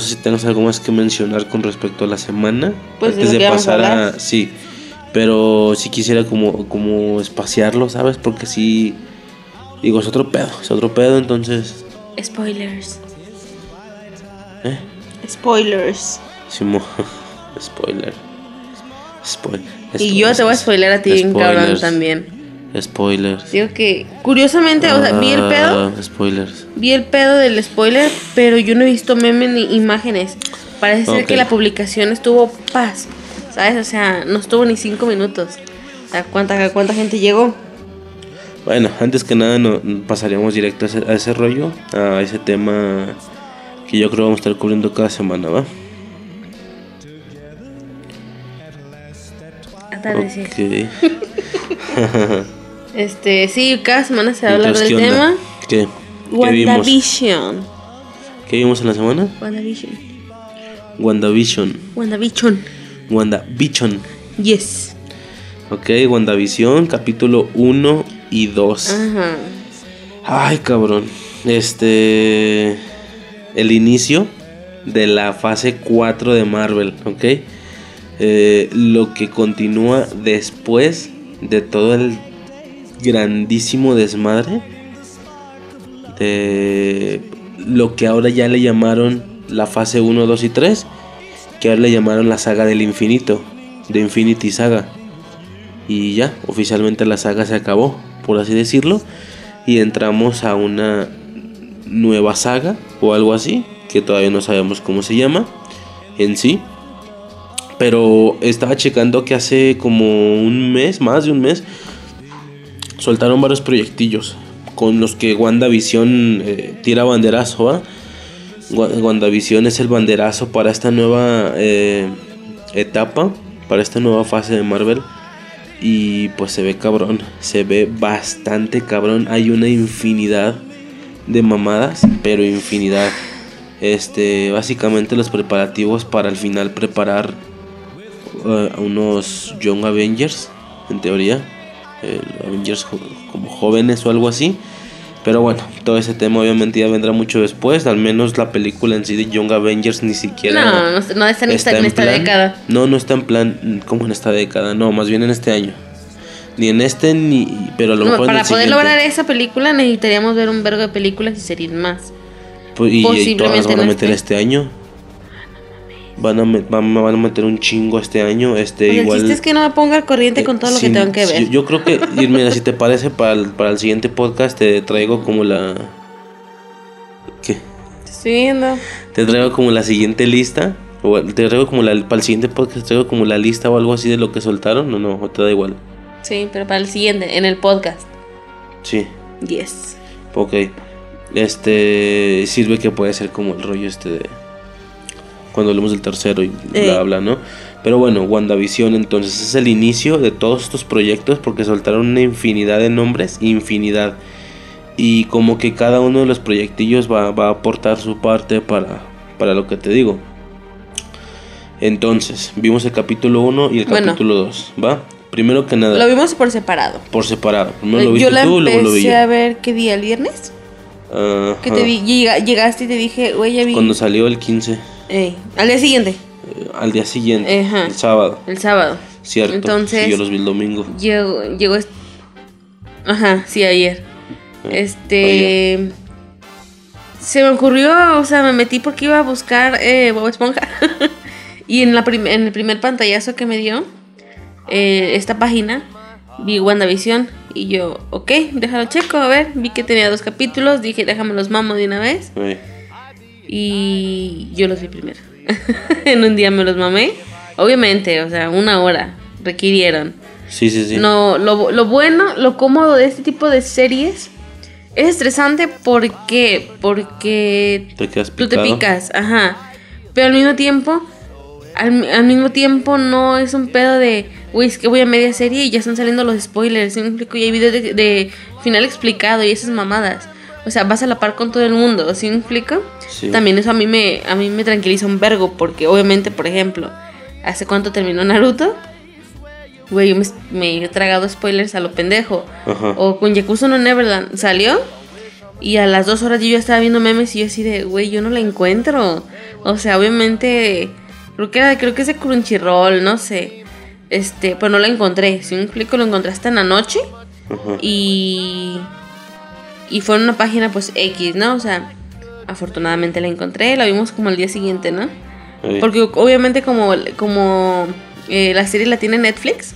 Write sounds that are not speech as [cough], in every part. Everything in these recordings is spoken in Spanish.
No sé si tengas algo más que mencionar con respecto a la semana. Pues antes de a pasar a. Sí. Pero si quisiera como, como espaciarlo, ¿sabes? Porque sí. Digo, es otro pedo. Es otro pedo, entonces. Spoilers. ¿Eh? Spoilers. [laughs] Spoiler. Spoiler. Y yo te voy a spoiler a ti, bien cabrón, también. Spoilers. Digo que, curiosamente, o sea, vi el pedo. Ah, Spoilers. Vi el pedo del spoiler, pero yo no he visto memes ni imágenes. Parece ser que la publicación estuvo paz, ¿sabes? O sea, no estuvo ni cinco minutos. O sea, ¿cuánta, cuánta gente llegó? Bueno, antes que nada no, pasaríamos directo a ese, a ese rollo, a ese tema que yo creo vamos a estar cubriendo cada semana, ¿va? Atardecer. Ok. [laughs] Este, sí, cada semana se va a hablar del tema. ¿Qué? WandaVision. ¿Qué vimos en la semana? WandaVision. WandaVision. WandaVision. WandaVision. Yes. Ok, WandaVision, capítulo 1 y 2. Ajá. Ay, cabrón. Este. El inicio de la fase 4 de Marvel, ¿ok? Eh, lo que continúa después de todo el grandísimo desmadre de lo que ahora ya le llamaron la fase 1, 2 y 3, que ahora le llamaron la saga del infinito, de Infinity Saga. Y ya, oficialmente la saga se acabó, por así decirlo, y entramos a una nueva saga o algo así, que todavía no sabemos cómo se llama en sí. Pero estaba checando que hace como un mes, más de un mes, soltaron varios proyectillos con los que WandaVision eh, tira banderazo, ¿va? Wa- WandaVision es el banderazo para esta nueva eh, etapa, para esta nueva fase de Marvel. Y pues se ve cabrón, se ve bastante cabrón. Hay una infinidad de mamadas, pero infinidad. Este, básicamente los preparativos para al final preparar eh, a unos Young Avengers, en teoría. Eh, Avengers como jóvenes o algo así. Pero bueno, todo ese tema obviamente ya vendrá mucho después. Al menos la película en sí de Young Avengers ni siquiera. No, no, no está en esta, en esta plan- década. No, no está en plan como en esta década. No, más bien en este año. Ni en este ni. Pero a lo No, mejor en para el poder siguiente. lograr esa película necesitaríamos ver un vergo de películas y series más. Pues, y, y todas van a meter esté. este año. Van a, met- van, van a meter un chingo este año. Este, Pues igual. el chiste es que no me ponga al corriente con todo lo que tengo que ver. si- Yo creo que, y mira, si te parece, para el, para el siguiente podcast te traigo como la. ¿Qué? Te estoy viendo. Te traigo como la siguiente lista. O te traigo como la. Para el siguiente podcast te traigo como la lista o algo así de lo que soltaron. No, no, o te da igual. Sí, pero para el siguiente, en el podcast. Sí, Yes. ok. Este. Sirve que puede ser como el rollo este de. Cuando hablemos del tercero y bla, Eh. bla, ¿no? Pero bueno, WandaVision entonces es el inicio de todos estos proyectos porque soltaron una infinidad de nombres, infinidad. Y como que cada uno de los proyectillos va, va a aportar su parte para, para lo que te digo. Entonces, vimos el capítulo 1 y el Bueno. capítulo 2, ¿va? Primero que nada, Lo vimos por separado. por separado. Primero lo viste yo la tú, luego lo vi yo. a ver, ¿qué día? ¿El viernes? Ajá. Que te vi, llegaste y te dije, güey, ya vi. Cuando salió el 15, Ey, al día siguiente, eh, al día siguiente, Ajá. el sábado, el sábado. cierto. Entonces- sí, yo los vi el domingo. Llegó, llegó Ajá, sí, ayer. Eh, Este. Se me ocurrió, o sea, me metí porque iba a buscar eh, Bob Esponja. [laughs] y en, la en el primer pantallazo que me dio, eh, esta página, vi WandaVision. Y yo, ok, déjalo checo, a ver. Vi que tenía dos capítulos, dije, déjame los mamo de una vez. Eh, Y yo los vi primero. [laughs] en un día me los mamé. Obviamente, o sea, una hora requirieron. sí, sí, sí. No, lo, lo bueno, lo cómodo de este tipo de series es estresante porque porque Te tú te picas, ajá. Pero al mismo tiempo, al, al mismo tiempo no es un pedo de güey, es que voy a media serie y ya están saliendo los spoilers. Y hay videos de, de final explicado y esas mamadas. O sea, vas a la par con todo el mundo, ¿sí me explico? Sí. También eso a mí me a mí me tranquiliza un vergo porque obviamente, por ejemplo, ¿hace cuánto terminó Naruto? Güey, yo me, me he tragado spoilers a lo pendejo. Ajá. O con Yakuza no Neverland salió y a las dos horas yo ya estaba viendo memes y yo así de, güey, yo no la encuentro. O sea, obviamente, creo que era, creo que es de Crunchyroll, no sé. Este, pues no la encontré. Si me explico, lo encontré hasta en la noche Ajá. y y fue en una página pues X, ¿no? O sea, afortunadamente la encontré, la vimos como el día siguiente, ¿no? Porque obviamente como, como eh, la serie la tiene Netflix,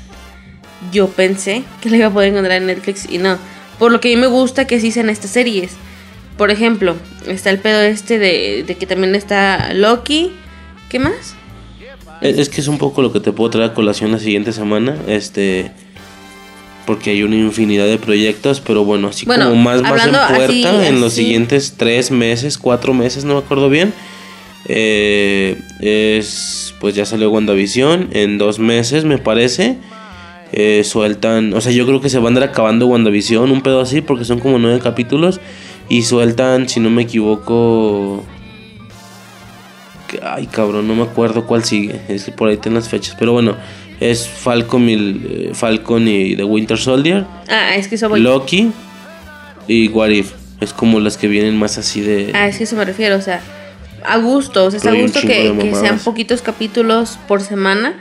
yo pensé que la iba a poder encontrar en Netflix y no. Por lo que a mí me gusta que sí sean estas series. Por ejemplo, está el pedo este de, de que también está Loki. ¿Qué más? Es, es que es un poco lo que te puedo traer a colación la siguiente semana. Este. Porque hay una infinidad de proyectos, pero bueno, así Bueno, como más, más en puerta, así, en los así. siguientes tres meses, cuatro meses, no me acuerdo bien. eh, es. Pues ya salió WandaVision. En dos meses, me parece. eh, sueltan. O sea, yo creo que se van a andar acabando WandaVision, un pedo así, porque son como nueve capítulos. Y sueltan, si no me equivoco. Ay, cabrón, no me acuerdo cuál sigue. Es que por ahí ten las fechas. Pero bueno, es Falcon y, eh, Falcon y The Winter Soldier, Ah, es que eso voy. Loki y What If. Es como las que vienen más así de. Ah, es que eso me refiero, o sea, a gusto, o sea, está a gusto que, que sean poquitos capítulos por semana,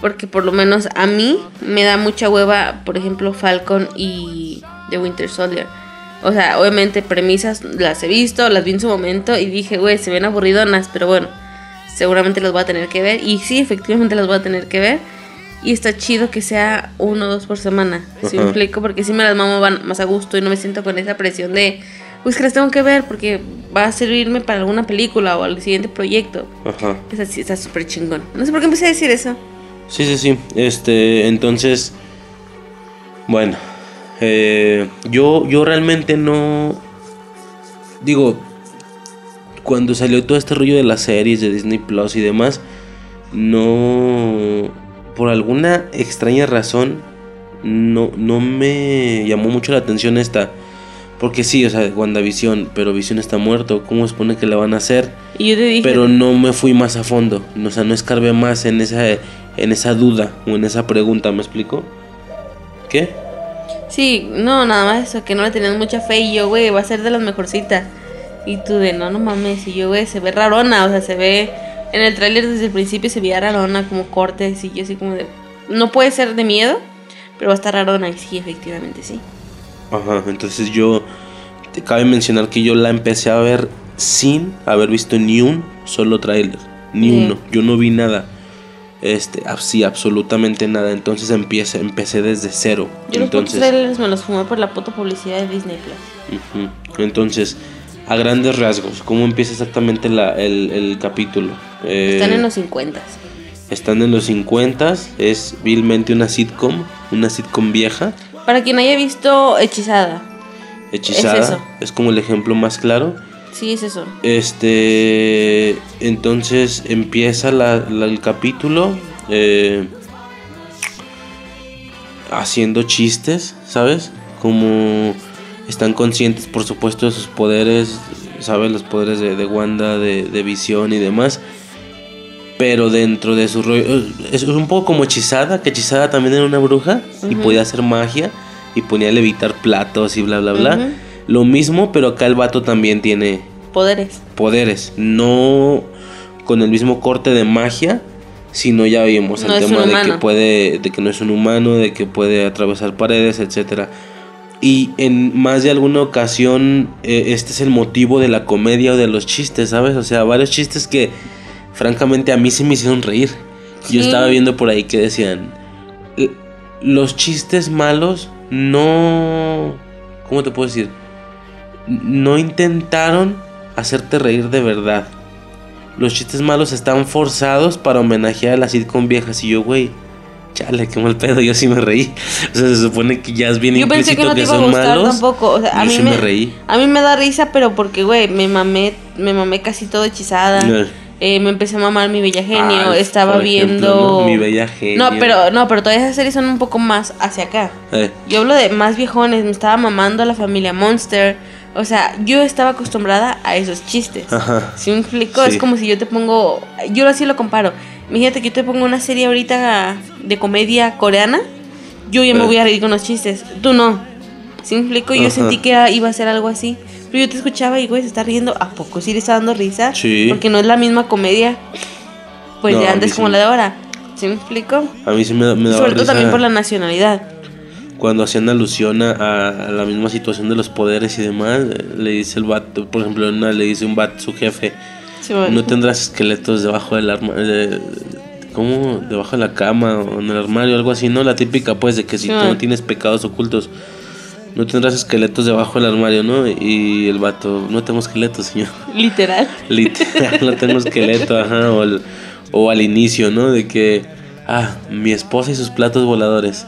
porque por lo menos a mí me da mucha hueva, por ejemplo, Falcon y The Winter Soldier. O sea, obviamente premisas las he visto, las vi en su momento y dije, güey, se ven aburridonas, pero bueno, seguramente las voy a tener que ver. Y sí, efectivamente las voy a tener que ver. Y está chido que sea uno o dos por semana. Si me explico, porque si me las mamo van más a gusto y no me siento con esa presión de, pues que las tengo que ver porque va a servirme para alguna película o al siguiente proyecto. Ajá. Es así, está súper chingón. No sé por qué empecé a decir eso. Sí, sí, sí. Este, entonces, bueno, eh, yo, yo realmente no, digo, cuando salió todo este rollo de las series de Disney Plus y demás, no, por alguna extraña razón, no, no me llamó mucho la atención esta. Porque sí, o sea, WandaVision, pero Vision está muerto. ¿Cómo se supone que la van a hacer? Y yo te dije, pero no me fui más a fondo. O sea, no escarbé más en esa, en esa duda o en esa pregunta, ¿me explico? ¿Qué? sí, no, nada más eso, que no le tenías mucha fe y yo, güey, va a ser de las mejorcitas. Y tú de, no, no mames, y yo, güey, se ve rarona, o sea, se ve, en el tráiler desde el principio se veía rarona, como cortes, y yo así como de, no puede ser de miedo, pero va a estar rarona, y sí, efectivamente, sí. Ajá, entonces yo, te cabe mencionar que yo la empecé a ver sin haber visto ni un solo tráiler, ni Sí. uno, yo no vi nada, este, así, absolutamente nada, entonces empecé, empecé desde cero, Yo los trailers me los fumé por la puta publicidad de Disney Plus. entonces, a grandes rasgos, ¿cómo empieza exactamente la, el, el capítulo? Están Eh, en los 50. Están en los 50, es vilmente una sitcom, una sitcom vieja, Para quien haya visto Hechizada, hechizada, Es es, eso. como el ejemplo más claro. sí es eso. Este, entonces empieza la- la- el capítulo eh, haciendo chistes, ¿sabes? Como están conscientes, por supuesto, de sus poderes, ¿sabes? Los poderes de, de Wanda, de, de visión y demás. Pero dentro de su rollo. Es un poco como hechizada, que hechizada también era una bruja y podía hacer magia y ponía a levitar platos y bla, bla, bla. Lo mismo, pero acá el vato también tiene Poderes. poderes. No con el mismo corte de magia, sino ya vimos No el tema de que puede, de que no es un humano, de que puede atravesar paredes, etcétera. Y en más de alguna ocasión, eh, este es el motivo de la comedia o de los chistes, ¿sabes? O sea, varios chistes que, francamente, a mí sí me hicieron reír. Yo estaba viendo por ahí que decían, "L- los chistes malos no... ¿Cómo te puedo decir? No intentaron hacerte reír de verdad. Los chistes malos están forzados para homenajear a las sitcom viejas. Y yo, güey, chale, qué mal pedo, yo sí me reí. O sea, se supone que ya es bien Yo pensé que no te iba a gustar malos. tampoco. O sea, a mí sí me, me reí. A mí me da risa, pero porque, güey, me mamé, me mamé casi todo hechizada. Eh. Eh, me empecé a mamar mi bella genio. Ah, estaba ejemplo, viendo. ¿no? Mi Bella Genio. No, pero, no, pero todas esas series son un poco más hacia acá. Eh, Yo hablo de más viejones, me estaba mamando a la familia Monster. O sea, yo estaba acostumbrada a esos chistes. Ajá. Si me explico, Sí. es como si yo te pongo. Yo así lo comparo. Imagínate que yo te pongo una serie ahorita de comedia coreana. Yo ya me voy a reír con los chistes. Tú no. Si me explico, yo Ajá. sentí que iba a ser algo así. Pero yo te escuchaba y, güey, se está riendo. ¿A poco sí le está dando risa? Sí. Porque no es la misma comedia. Pues No, de antes como sí. la de ahora. ¿Sí me explico? a mí sí me, me daba Sobre todo risa también por la nacionalidad. cuando hacían alusión a, a la misma situación de los poderes y demás. Le dice el vato, por ejemplo, una le dice un vato su jefe, Sí, bueno. no tendrás esqueletos debajo del armario. ¿Cómo? Debajo de la cama o en el armario, algo así, ¿no? La típica, pues, de que si Sí, tú no tienes pecados ocultos, no tendrás esqueletos debajo del armario, ¿no? Y el vato, no tengo esqueletos, señor. [laughs] Literal. Literal, no tengo esqueleto, ajá. O, el- o al inicio, ¿no? De que, ah, mi esposa y sus platos voladores.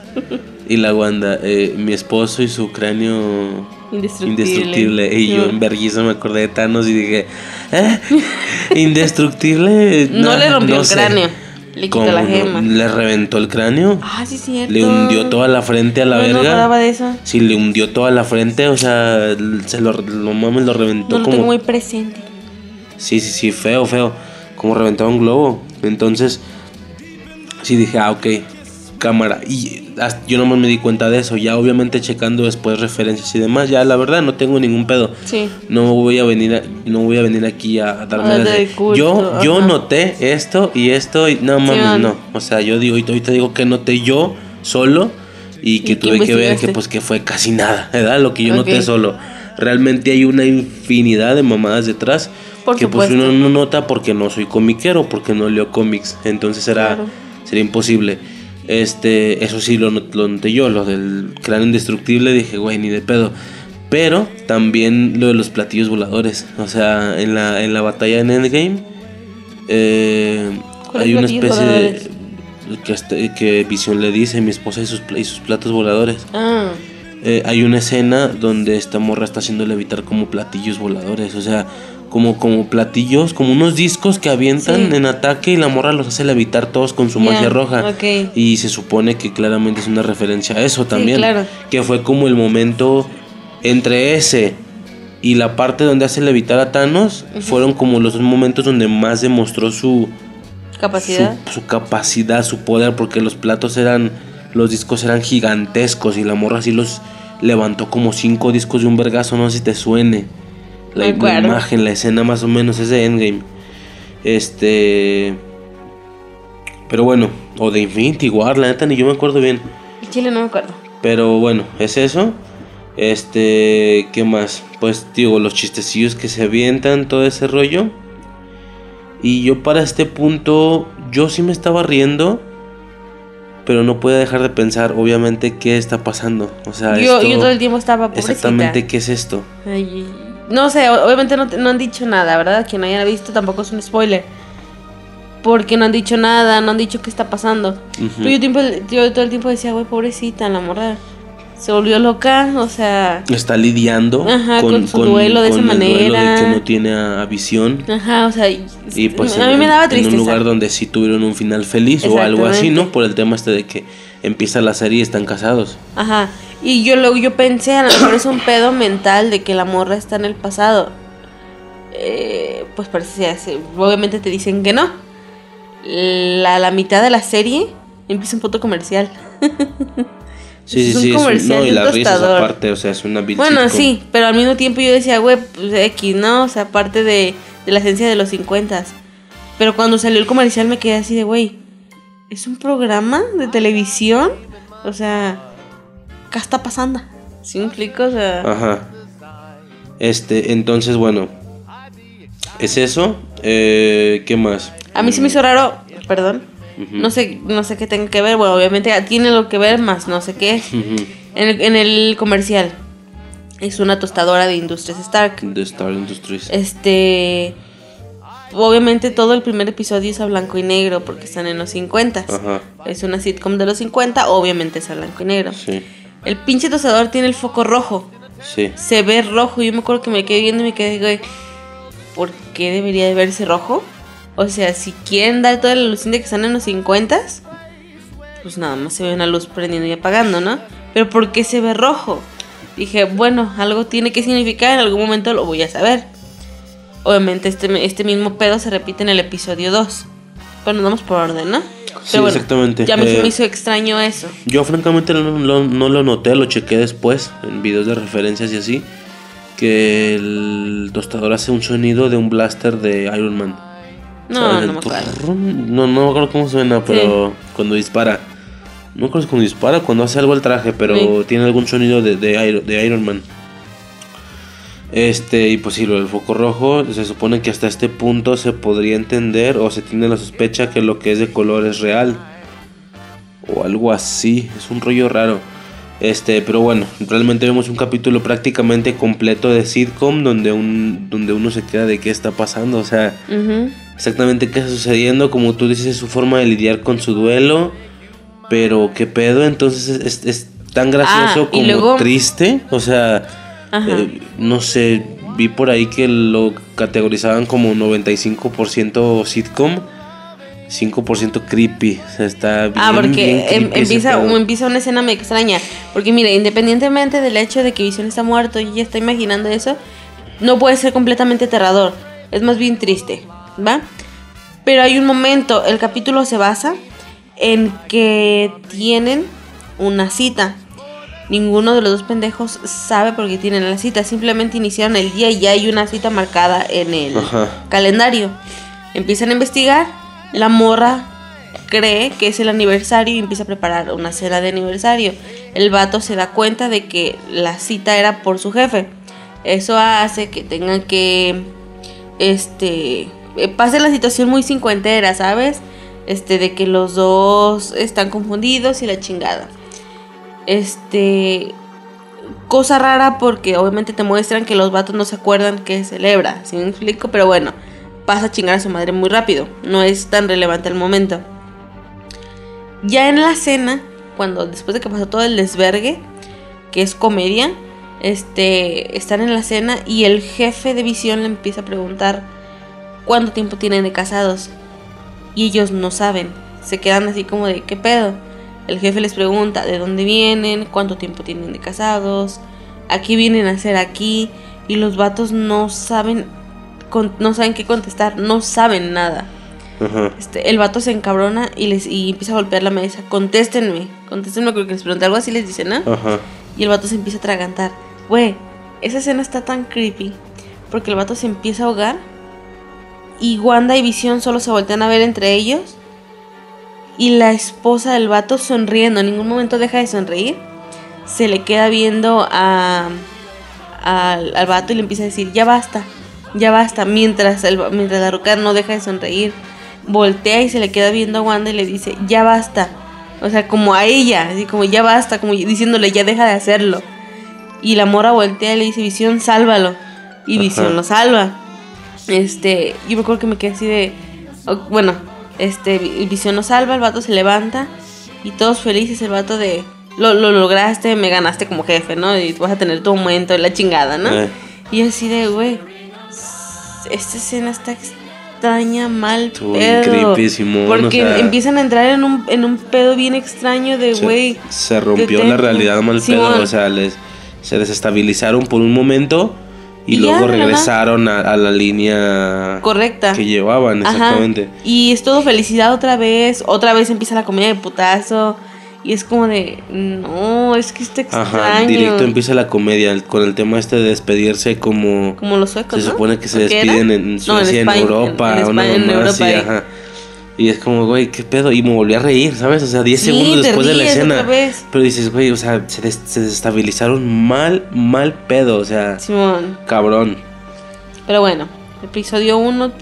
Y la Wanda, eh, mi esposo y su cráneo Indestructible. indestructible. Y yo en vergüenza me acordé de Thanos y dije, ¿eh? [laughs] ¿Indestructible? No, le rompió no el sé. cráneo. Le quitó ¿Cómo la no? gema. ¿Le reventó el cráneo? Ah, sí, cierto. ¿Le hundió toda la frente a la no, No verga? acordaba de eso. Sí, le hundió toda la frente, o sea, se lo, lo mames, lo reventó No lo como... tengo muy presente. Sí, sí, sí, feo, feo. Como reventaba un globo. Entonces, sí dije, ah, ok, cámara. Y yo nomás me di cuenta de eso. Ya obviamente checando después referencias y demás. Ya la verdad no tengo ningún pedo. Sí. No voy a venir, a- no voy a venir aquí a darme A las de, culto, Yo, yo ajá. noté esto y esto y no mames, man. no. O sea, yo digo, ahorita digo que noté yo solo y que ¿Y tuve que ver que pues que fue casi nada, ¿verdad? Lo que yo Ok. noté solo. Realmente hay una infinidad de mamadas detrás Por que pues supuesto. uno no nota porque no soy comiquero, porque no leo cómics. Entonces era Claro. sería imposible. Este, eso sí lo, lo noté yo, lo del cráneo indestructible, dije, güey, ni de pedo. Pero también lo de los platillos voladores. O sea, en la, en la batalla en Endgame eh, ¿Cuáles hay una especie voladores? de... Que, que Visión le dice, mi esposa y sus, y sus platos voladores. Ah, Eh, hay una escena donde esta morra está haciendo levitar como platillos voladores, o sea, como, como platillos, como unos discos que avientan Sí. en ataque y la morra los hace levitar todos con su magia roja. Y se supone que claramente es una referencia a eso también. claro. Que fue como el momento entre ese y la parte donde hace levitar a Thanos, fueron como los dos momentos donde más demostró su, capacidad. su, su capacidad, su poder, porque los platos eran, los discos eran gigantescos y la morra así los levantó como cinco discos de un vergazo, no sé si te suene. La, imagen, la escena más o menos es de Endgame. Este... Pero bueno, o de Infinity War, la neta ni yo me acuerdo bien. El Chile no me acuerdo. Pero bueno, es eso. Este, ¿qué más? Pues digo, los chistecillos que se avientan, todo ese rollo. Y yo para este punto, yo sí me estaba riendo, pero no podía dejar de pensar, obviamente, qué está pasando. O sea, Yo, esto- yo todo el tiempo estaba pobrecita. exactamente qué es esto. Ay, no sé, obviamente no, no han dicho nada, ¿verdad? Quien no haya visto tampoco es un spoiler. Porque no han dicho nada, no han dicho qué está pasando. Ujú. Pero yo, tiempo, yo todo el tiempo decía, güey, pobrecita, la morra se volvió loca, o sea... Está lidiando Ajá, con su duelo de esa el duelo manera. de que no tiene a, a visión. Ajá, o sea, y- Y pues a en, mí me daba en tristeza. un lugar donde sí tuvieron un final feliz o algo así. ¿no? Por el tema este de que empieza la serie y están casados. Ajá. Y yo luego yo pensé, a lo mejor es un pedo mental de que la morra está en el pasado. Eh, pues parece así. Obviamente te dicen que no. La, la mitad de la serie empieza un punto comercial. [laughs] Sí, Es sí, un sí. es un- comercial no, y risas tostador. aparte, o sea, es una bueno, sí, pero al mismo tiempo yo decía, güey, pues X, ¿no? O sea, parte de, de la esencia de los 50 Pero cuando salió el comercial me quedé así de, güey, ¿es un programa de televisión? O sea, ¿qué está pasando? ¿Sí me explico? O sea, Ajá. Este, entonces, bueno. Es eso. Eh, ¿Qué más? a mí se me hizo raro, perdón, no sé no sé qué tenga que ver, bueno, obviamente tiene lo que ver, más no sé qué. En el, en el comercial es una tostadora de Industrias Stark. The Star Industries. Este. Obviamente todo el primer episodio es a blanco y negro porque están en los 50. Ajá. Es una sitcom de los 50, obviamente es a blanco y negro. Sí. El pinche tostador tiene el foco rojo. Sí. Se ve rojo. Yo me acuerdo que me quedé viendo y me quedé, güey, ¿por qué debería de verse rojo? O sea, si quieren dar toda la luz de que están en los 50, pues nada más se ve una luz prendiendo y apagando, ¿no? Pero ¿por qué se ve rojo? Dije, bueno, algo tiene que significar, en algún momento lo voy a saber. Obviamente este, este mismo pedo se repite en el episodio 2. Pero nos vamos por orden, ¿no? Sí, bueno, exactamente. Ya me, Eh, me hizo extraño eso. Yo francamente no, no- no lo noté, lo chequé después en videos de referencias y así. Que el tostador hace un sonido de un blaster de Iron Man. No, no me acuerdo. No, no me acuerdo cómo suena, pero cuando dispara. No me acuerdo cuando dispara, cuando hace algo el traje, pero Sí. tiene algún sonido de, de Iron Man. Este, y pues sí, lo del foco rojo, se supone que hasta este punto se podría entender o se tiene la sospecha que lo que es de color es real. O algo así, es un rollo raro. Este, pero bueno, realmente vemos un capítulo prácticamente completo de sitcom donde, un, donde uno se queda de qué está pasando, o sea, exactamente qué está sucediendo, como tú dices, es su forma de lidiar con su duelo, pero qué pedo, entonces es, es- tan gracioso Ah, como luego- triste, o sea. Eh, no sé, vi por ahí que lo categorizaban como 95% sitcom. 5% creepy, o sea, está bien, Ah, porque bien em- empieza, una escena me extraña. Porque mire, independientemente del hecho de que Visión está muerto y ya está imaginando eso, no puede ser completamente aterrador. Es más bien triste, ¿va? Pero hay un momento, el capítulo se basa en que tienen una cita. Ninguno de los dos pendejos sabe por qué tienen la cita. Simplemente iniciaron el día y ya hay una cita marcada en el Ajá. calendario. Empiezan a investigar. La morra cree que es el aniversario y empieza a preparar una cena de aniversario. El vato se da cuenta de que la cita era por su jefe. Eso hace que tengan que. Este. eh, Pase la situación muy cincuentera, ¿sabes? Este, de que los dos están confundidos y la chingada. Este. Cosa rara porque obviamente te muestran que los vatos no se acuerdan que celebra. ¿Sí me explico? Pero bueno, pasa a chingar a su madre muy rápido. No es tan relevante el momento. Ya en la cena, cuando después de que pasó todo el desvergue, que es comedia, este, están en la cena y el jefe de visión le empieza a preguntar cuánto tiempo tienen de casados. Y ellos no saben. Se quedan así como de, ¿qué pedo? El jefe les pregunta de dónde vienen, cuánto tiempo tienen de casados, a qué vienen a hacer aquí. Y los vatos no saben, con- no saben qué contestar, no saben nada. Este, el vato se encabrona y les y empieza a golpear la mesa. Contéstenme, contéstenme porque les pregunté algo así les dice, ¿no? Y el vato se empieza a atragantar. Güey, esa escena está tan creepy. Porque el vato se empieza a ahogar. Y Wanda y Visión solo se voltean a ver entre ellos. Y la esposa del vato sonriendo. En ningún momento deja de sonreír. Se le queda viendo a, al, al vato y le empieza a decir, ya basta, ya basta. Mientras, el, mientras la roca no deja de sonreír. Voltea y se le queda viendo a Wanda y le dice, ya basta. O sea, como a ella, así como ya basta, como diciéndole, ya deja de hacerlo. Y la mora voltea y le dice, Visión, sálvalo. Y. Visión lo salva. Este, yo me acuerdo que me quedé así de. bueno, este, Vi- Visión lo salva, el vato se levanta. Y todos felices, el vato de. Lo, lo lograste, me ganaste como jefe, ¿no? Y vas a tener tu aumento y la chingada, ¿no? Eh. Y así de, güey. Esta escena está extraña, mal pedo. porque o sea- empiezan a entrar en un, en un pedo bien extraño de, güey. Se, rompió la realidad mal pedo, o sea, les, se desestabilizaron por un momento y, luego regresaron a, a la línea Correcta. que llevaban, Ajá. exactamente. Y es todo felicidad otra vez. Otra vez empieza la comedia de putazo. Y es como de, no, es que está extraño. Ajá, directo empieza la comedia con el tema este de despedirse como Como los suecos, se ¿no? supone que se ¿O qué despiden en No, Suecia, en, España, Europa, en España, en así, Europa, ajá. Y es como, güey, qué pedo. Y me volví a reír, ¿sabes? O sea, 10 Sí, segundos después de la escena. Pero dices, güey, o sea, se, des- se desestabilizaron mal, mal pedo. O sea, Simón. cabrón. Pero bueno, episodio 1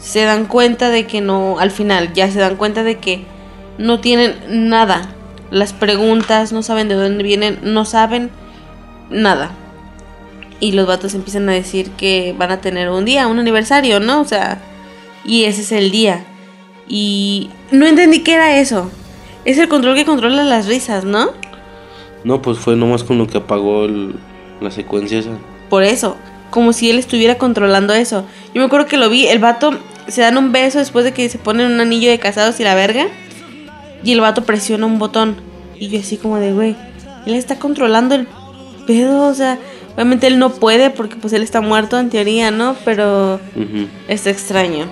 se dan cuenta de que no, al final ya se dan cuenta de que no tienen nada. Las preguntas, no saben de dónde vienen, no saben nada. Y los vatos empiezan a decir que van a tener un día, un aniversario, ¿no? O sea, y ese es el día. Y no entendí qué era eso. Es el control que controla las risas, ¿no? No, pues fue nomás con lo que apagó el- la secuencia esa. Por eso. como si él estuviera controlando eso. Yo me acuerdo que lo vi, el vato se dan un beso después de que se ponen un anillo de casados y la verga. Y el vato presiona un botón. Y yo así como de, güey, él está controlando el pedo, o sea, obviamente él no puede porque pues él está muerto en teoría, ¿no? Pero Ujú. está extraño.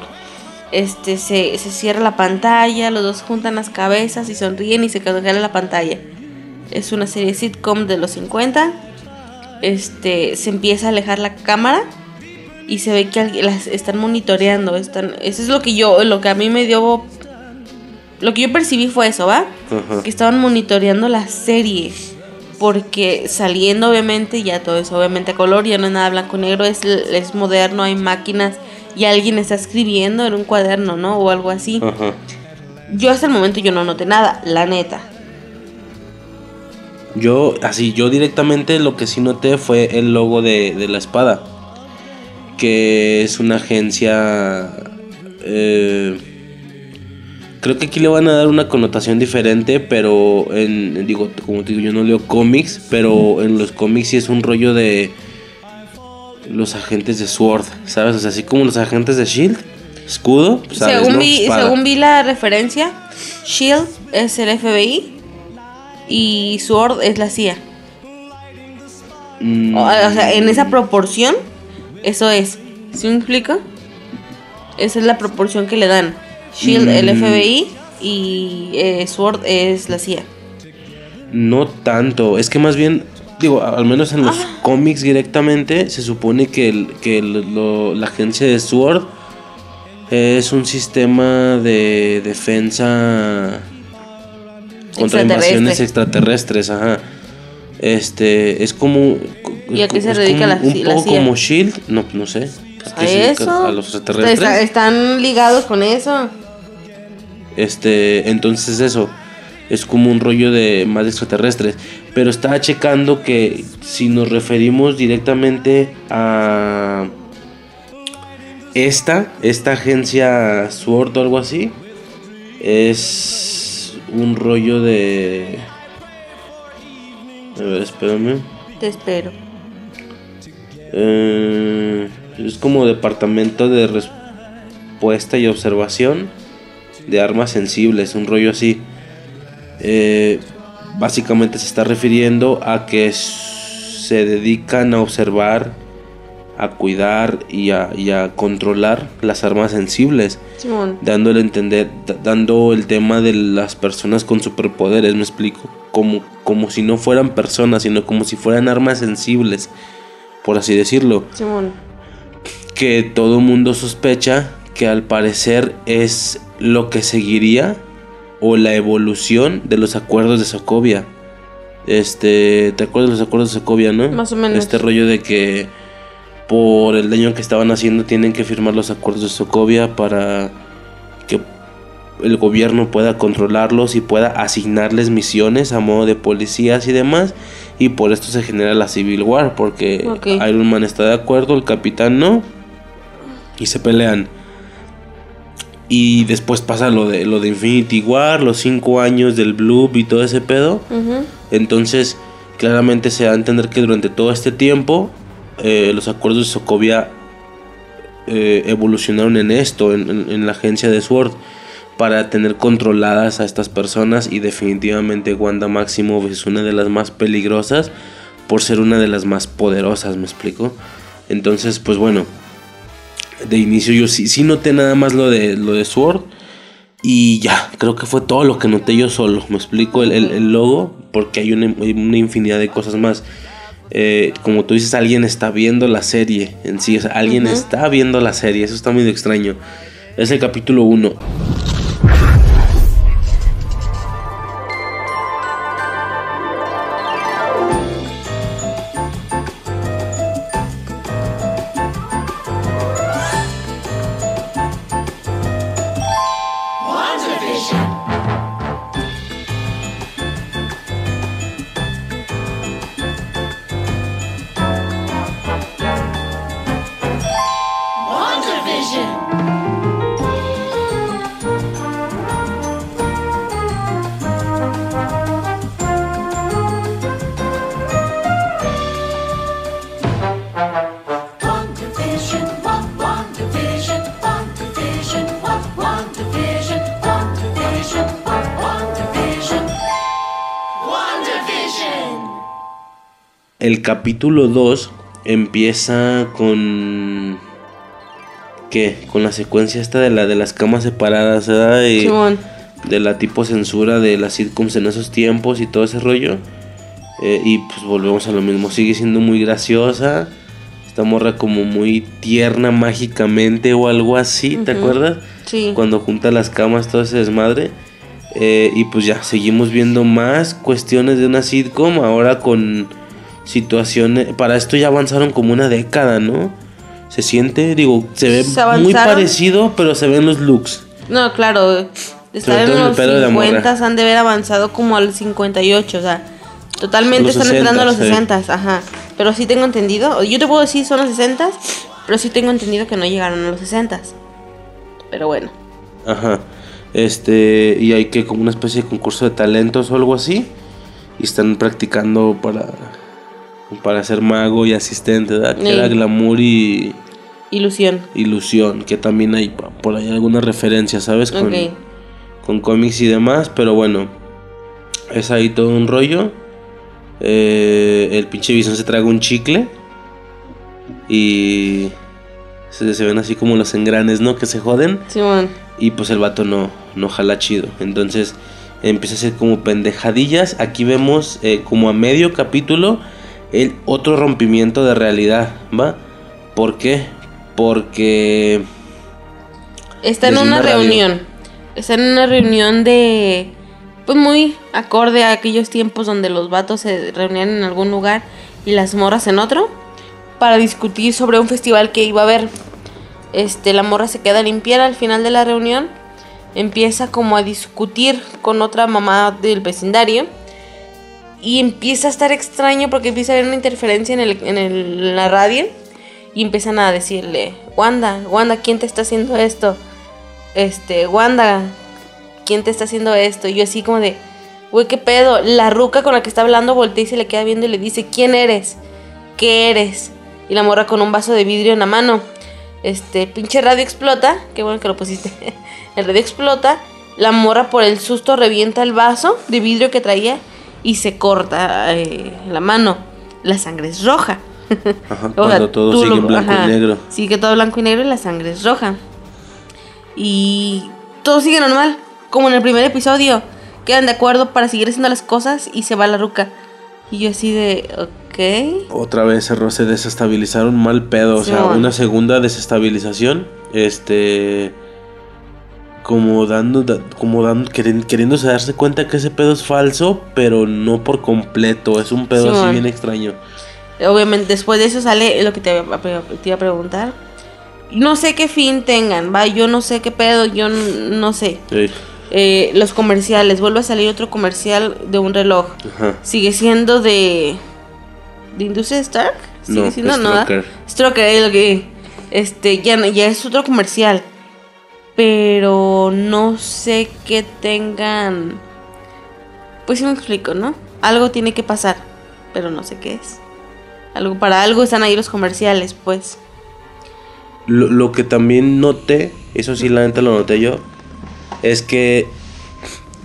Este, se, se cierra la pantalla, los dos juntan las cabezas y sonríen y se congela la pantalla. Es una serie sitcom de los 50. Este, se empieza a alejar la cámara y se ve que las están monitoreando. Están, eso es lo que yo, lo que a mí me dio, lo que yo percibí fue eso, ¿va? Que estaban monitoreando la serie. Porque saliendo, obviamente, ya todo es obviamente a color, ya no es nada blanco y negro, es, es moderno, hay máquinas y alguien está escribiendo en un cuaderno, ¿no? O algo así. Ajá. Yo hasta el momento yo no noté nada, la neta. Yo, así, yo directamente lo que sí noté fue el logo de, de la espada. Que es una agencia. eh, creo que aquí le van a dar una connotación diferente, pero en, digo, como te digo, yo no leo cómics, pero en los cómics sí es un rollo de los agentes de Sword, ¿sabes? O sea, así como los agentes de Shield, escudo, ¿sabes? según, no? vi, según vi la referencia, Shield es el FBI y Sword es la CIA. Mm, O, o sea, en esa proporción, eso es. ¿Sí me explico? Esa es la proporción que le dan. Shield, el Mm. FBI y eh, Sword es la CIA. No tanto, es que más bien, digo, al menos en los Ah. cómics directamente, se supone que, el- que el- lo- la agencia de Sword es un sistema de defensa contra invasiones extraterrestres, ajá. Este, es como... ¿Y a qué se dedica la- Un la poco CIA? como Shield, no, no sé. ¿A A eso. A los extraterrestres. Está- están ligados con eso. Este, entonces eso es como un rollo de más extraterrestres. Pero estaba checando que si nos referimos directamente a esta, esta agencia SWORD o algo así, es un rollo de... A ver, espérame. Te espero. Eh, es como departamento de respuesta y observación de armas sensibles, un rollo así. Eh, básicamente se está refiriendo a que se dedican a observar, a cuidar y a, y a controlar las armas sensibles, Simón. dándole a entender, da- dando el tema de las personas con superpoderes, me explico, como, como si no fueran personas, sino como si fueran armas sensibles, por así decirlo Simón. que todo mundo sospecha que al parecer es lo que seguiría o la evolución de los acuerdos de Sokovia. Este, ¿te acuerdas de los acuerdos de Sokovia, no? Más o menos. Este rollo de que por el daño que estaban haciendo tienen que firmar los acuerdos de Sokovia para que el gobierno pueda controlarlos y pueda asignarles misiones a modo de policías y demás. Y por esto se genera la Civil War, porque. Iron Man está de acuerdo, el capitán no. Y se pelean. Y después pasa lo de, lo de Infinity War, los cinco años del Bloop y todo ese pedo. Entonces, claramente se da a entender que durante todo este tiempo, eh, los acuerdos de Sokovia eh, evolucionaron en esto, en, en- en la agencia de Sword, para tener controladas a estas personas. Y definitivamente Wanda Maximoff es una de las más peligrosas por ser una de las más poderosas, ¿me explico? Entonces, pues bueno, de inicio yo sí, sí noté nada más lo de, lo de Sword. Y ya, creo que fue todo lo que noté yo solo. Me explico el, el- el logo, porque hay una, hay una infinidad de cosas más. Eh, como tú dices, alguien está viendo la serie en sí. o sea, alguien está viendo la serie. Eso está muy extraño. Es el capítulo 1. Capítulo 2 empieza con. ¿Qué? Con la secuencia esta de la de las camas separadas, ¿verdad? Y de la tipo censura de las sitcoms en esos tiempos y todo ese rollo. Eh, y pues volvemos a lo mismo. Sigue siendo muy graciosa. Esta morra como muy tierna mágicamente o algo así, ¿te acuerdas? Sí. Cuando junta las camas, todo ese desmadre. Eh, y pues ya, seguimos viendo más cuestiones de una sitcom. Ahora con situaciones. Para esto ya avanzaron como una década, ¿no? Se siente, digo, se ve Se muy parecido, pero se ven los looks. No, claro. Sobre en los pelo de la morra. 50 han de haber avanzado como al 58, o sea, totalmente Los están entrando a los 60, 60, ajá. Pero sí tengo entendido, yo te puedo decir son los 60, pero sí tengo entendido que no llegaron a los 60. Pero bueno, Ajá. Este, y hay que como una especie de concurso de talentos o algo así. Y están practicando para para ser mago y asistente, ¿verdad? Que Sí. era glamour y ilusión. ilusión, que también hay por ahí algunas referencias, ¿sabes? Con, con cómics y demás, pero bueno, es ahí todo un rollo. Eh, el pinche Bison se traga un chicle y se, se ven así como los engranes, ¿no? Que se joden. Simón. Y pues el vato no, no jala chido. Entonces empieza a hacer como pendejadillas. Aquí vemos eh, como a medio capítulo el otro rompimiento de realidad, ¿va? ¿Por qué? Porque... Está en una una radio. reunión. Está en una reunión de. Pues muy acorde a aquellos tiempos donde los vatos se reunían en algún lugar y las morras en otro. Para discutir sobre un festival que iba a haber. Este, la morra se queda limpiar al final de la reunión. Empieza como a discutir con otra mamá del vecindario. Y empieza a estar extraño porque empieza a haber una interferencia en, el, en, el- la radio. Y empiezan a decirle, Wanda, Wanda, ¿quién te está haciendo esto? Este, Wanda, ¿quién te está haciendo esto? Y yo así como de, güey, ¿qué pedo? La ruca con la que está hablando voltea y se le queda viendo y le dice, ¿quién eres? ¿Qué eres? Y la morra con un vaso de vidrio en la mano. Este, pinche radio explota. Qué bueno que lo pusiste. [laughs] el radio explota. La morra por el susto revienta el vaso de vidrio que traía y se corta eh, la mano. La sangre es roja. Ajá, [laughs] O sea, cuando todo sigue lo- blanco ajá, y negro. Sigue todo blanco y negro y la sangre es roja. Y todo sigue normal, como en el primer episodio. Quedan de acuerdo para seguir haciendo las cosas y se va la ruca. Y yo así de, ok. Otra vez cerró, se desestabilizaron mal pedo. O sea, una segunda desestabilización. Este. Como dando, da- como dando, queriéndose darse cuenta que ese pedo es falso, pero no por completo. Es un pedo así bien extraño. Obviamente después de eso sale lo que te, iba a pre- te iba a preguntar. No sé qué fin tengan, va, yo no sé qué pedo, yo no sé. Sí, Eh, los comerciales, vuelve a salir otro comercial de un reloj. Ajá. Sigue siendo de. ¿De Industria Stark? Sigue No, siendo, es ¿no? Stroker. Stroker, es lo que. Este, ya, ya es otro comercial. Pero no sé qué tengan. Pues sí me explico, ¿no? Algo tiene que pasar. Pero no sé qué es. Algo, para algo están ahí los comerciales, pues. Lo, lo que también noté, eso sí, la neta lo noté yo, es que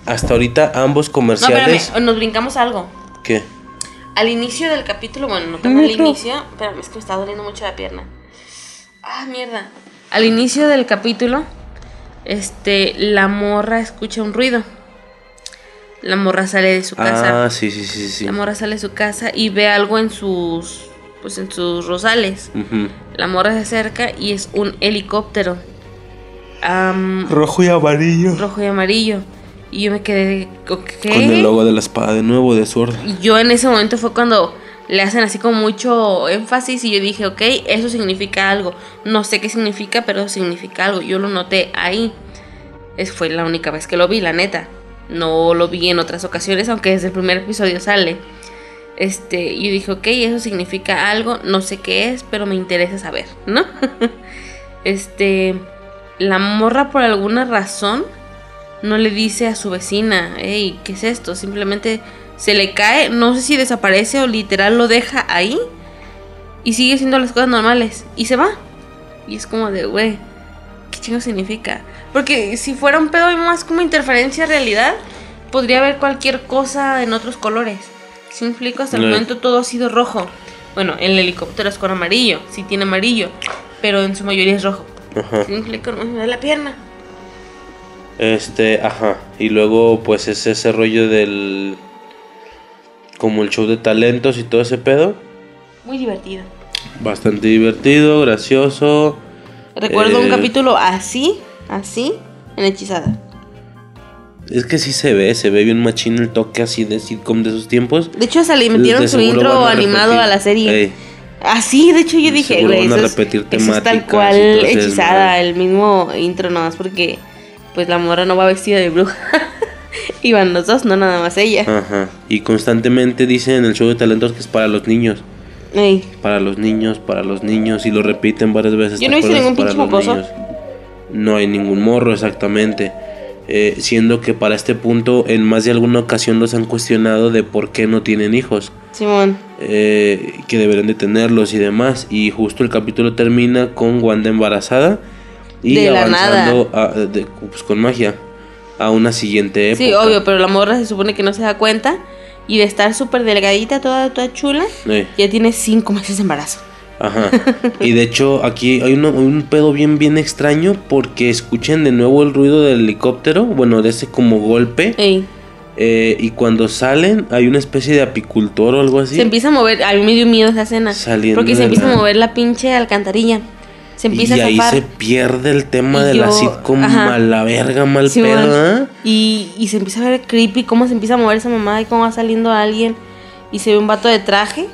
hasta ahorita ambos No, comerciales. espérame, nos brincamos algo. ¿Qué? Al inicio del capítulo, bueno, no tan al inicio, espérame, es que me está doliendo mucho la pierna. Ah, mierda. Al inicio del capítulo, este, la morra escucha un ruido. La morra sale de su casa. Ah, sí, sí, sí, sí. La morra sale de su casa y ve algo en sus, pues en sus rosales. La morra se acerca y es un helicóptero. Rojo y amarillo. rojo y amarillo. Y yo me quedé, ¿ok? Con el logo de la espada de nuevo de Sword. Y yo en ese momento fue cuando le hacen así como mucho énfasis y yo dije, ok, eso significa algo. No sé qué significa, pero significa algo. Yo lo noté ahí. Es, fue la única vez que lo vi, la neta. No lo vi en otras ocasiones, aunque desde el primer episodio sale. Este, yo dije, ok, eso significa algo, no sé qué es, pero me interesa saber, ¿no? [laughs] este, la morra por alguna razón no le dice a su vecina, hey, ¿qué es esto? Simplemente se le cae, no sé si desaparece o literal lo deja ahí y sigue haciendo las cosas normales y se va. Y es como de, güey, ¿qué chingo significa? Porque si fuera un pedo más como interferencia realidad, podría haber cualquier cosa en otros colores. ¿Sí me explico? Hasta el No. momento todo ha sido rojo. Bueno, el helicóptero es con amarillo, sí tiene amarillo, pero en su mayoría es rojo. Ajá. ¿Sí me explico? No me da la pierna. Este, ajá. Y luego, pues es ese rollo del. Como el show de talentos y todo ese pedo. Muy divertido. Bastante divertido, gracioso. Recuerdo un Eh, capítulo así, así, en Hechizada. Es que sí se ve, se ve bien machín el toque así de sitcom de esos tiempos. De hecho, hasta le metieron su intro a animado repetir. a la serie. Ey, Así, de hecho, yo De dije, güey, eso, es, repetir eso es tal cual hechizada, el mismo intro nomás, porque pues la morra no va vestida de bruja. Iban los dos, no nada más ella. Ajá. Y constantemente dicen en el show de talentos que es para los niños. Ey, Para los niños, para los niños. Y lo repiten varias veces. Yo ¿te no hice ningún Para pinche los mocoso. niños. No hay ningún morro, exactamente. Eh, siendo que para este punto, en más de alguna ocasión los han cuestionado de por qué no tienen hijos. Simón. eh, que deberían de tenerlos y demás. Y justo el capítulo termina con Wanda embarazada y De la avanzando a- de- pues, con magia a una siguiente época. Sí, obvio, pero la morra se supone que no se da cuenta. Y de estar súper delgadita, toda, toda chula, Eh, ya tiene cinco meses de embarazo. ajá. [laughs] Y de hecho aquí hay uno- un pedo bien bien extraño porque escuchen de nuevo el ruido del helicóptero, bueno, de ese como golpe. Ey, eh, y cuando salen hay una especie de apicultor o algo así. se empieza a mover, a mí me dio miedo esa escena. Saliendo porque se empieza la- a mover la pinche alcantarilla. Se empieza y a ahí se pierde el tema Y de la sitcom ajá. a la verga, mal pedo, ¿eh? Y, y se empieza a ver creepy cómo se empieza a mover esa mamá y cómo va saliendo alguien. Y se ve un vato de traje.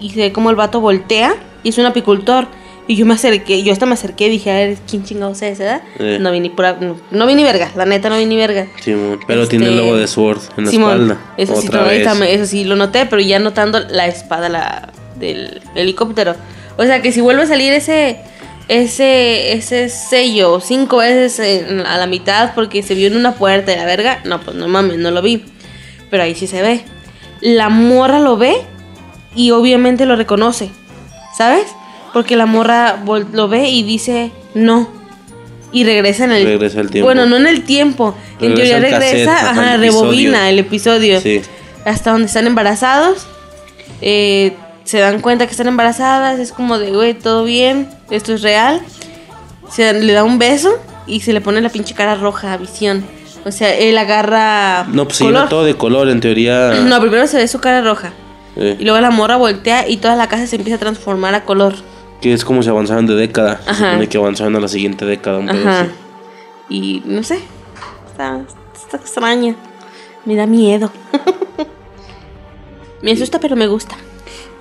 Y se ve como el vato voltea. Y es un apicultor. Y yo me acerqué, yo hasta me acerqué y dije, a ver, ¿quién chingados es, verdad? Eh. No vi ni pura, no, no vi ni verga, la neta no vi ni verga. Simón, pero Este, tiene el logo de Sword en la Simón, espalda. Eso sí, eso sí lo noté, pero ya notando la espada la, del helicóptero. O sea que si vuelve a salir ese ese ese sello cinco veces en- a la mitad porque se vio en una puerta de la verga, no, pues no mames, no lo vi. Pero ahí sí se ve. La morra lo ve y obviamente lo reconoce, ¿sabes? Porque la morra lo ve y dice no. Y regresa en el Regresa al tiempo. Bueno, no en el tiempo. En Regresa teoría al cassette, regresa, ajá, ajá, el rebobina episodio. el episodio. Sí. Hasta donde están embarazados. eh, se dan cuenta que están embarazadas. Es como de, güey, todo bien. Esto es real. Se le da un beso y se le pone la pinche cara roja a visión. O sea, él agarra. No, pues se llena todo de color, en teoría. [clears throat] No, primero se ve su cara roja. eh, Y luego la morra voltea y toda la casa se empieza a transformar a color. que es como si avanzaban de década. Se Ajá. supone que avanzaban a la siguiente década. Un Ajá. así. Y no sé. Está, está extraña. Me da miedo. [laughs] me asusta, pero me gusta.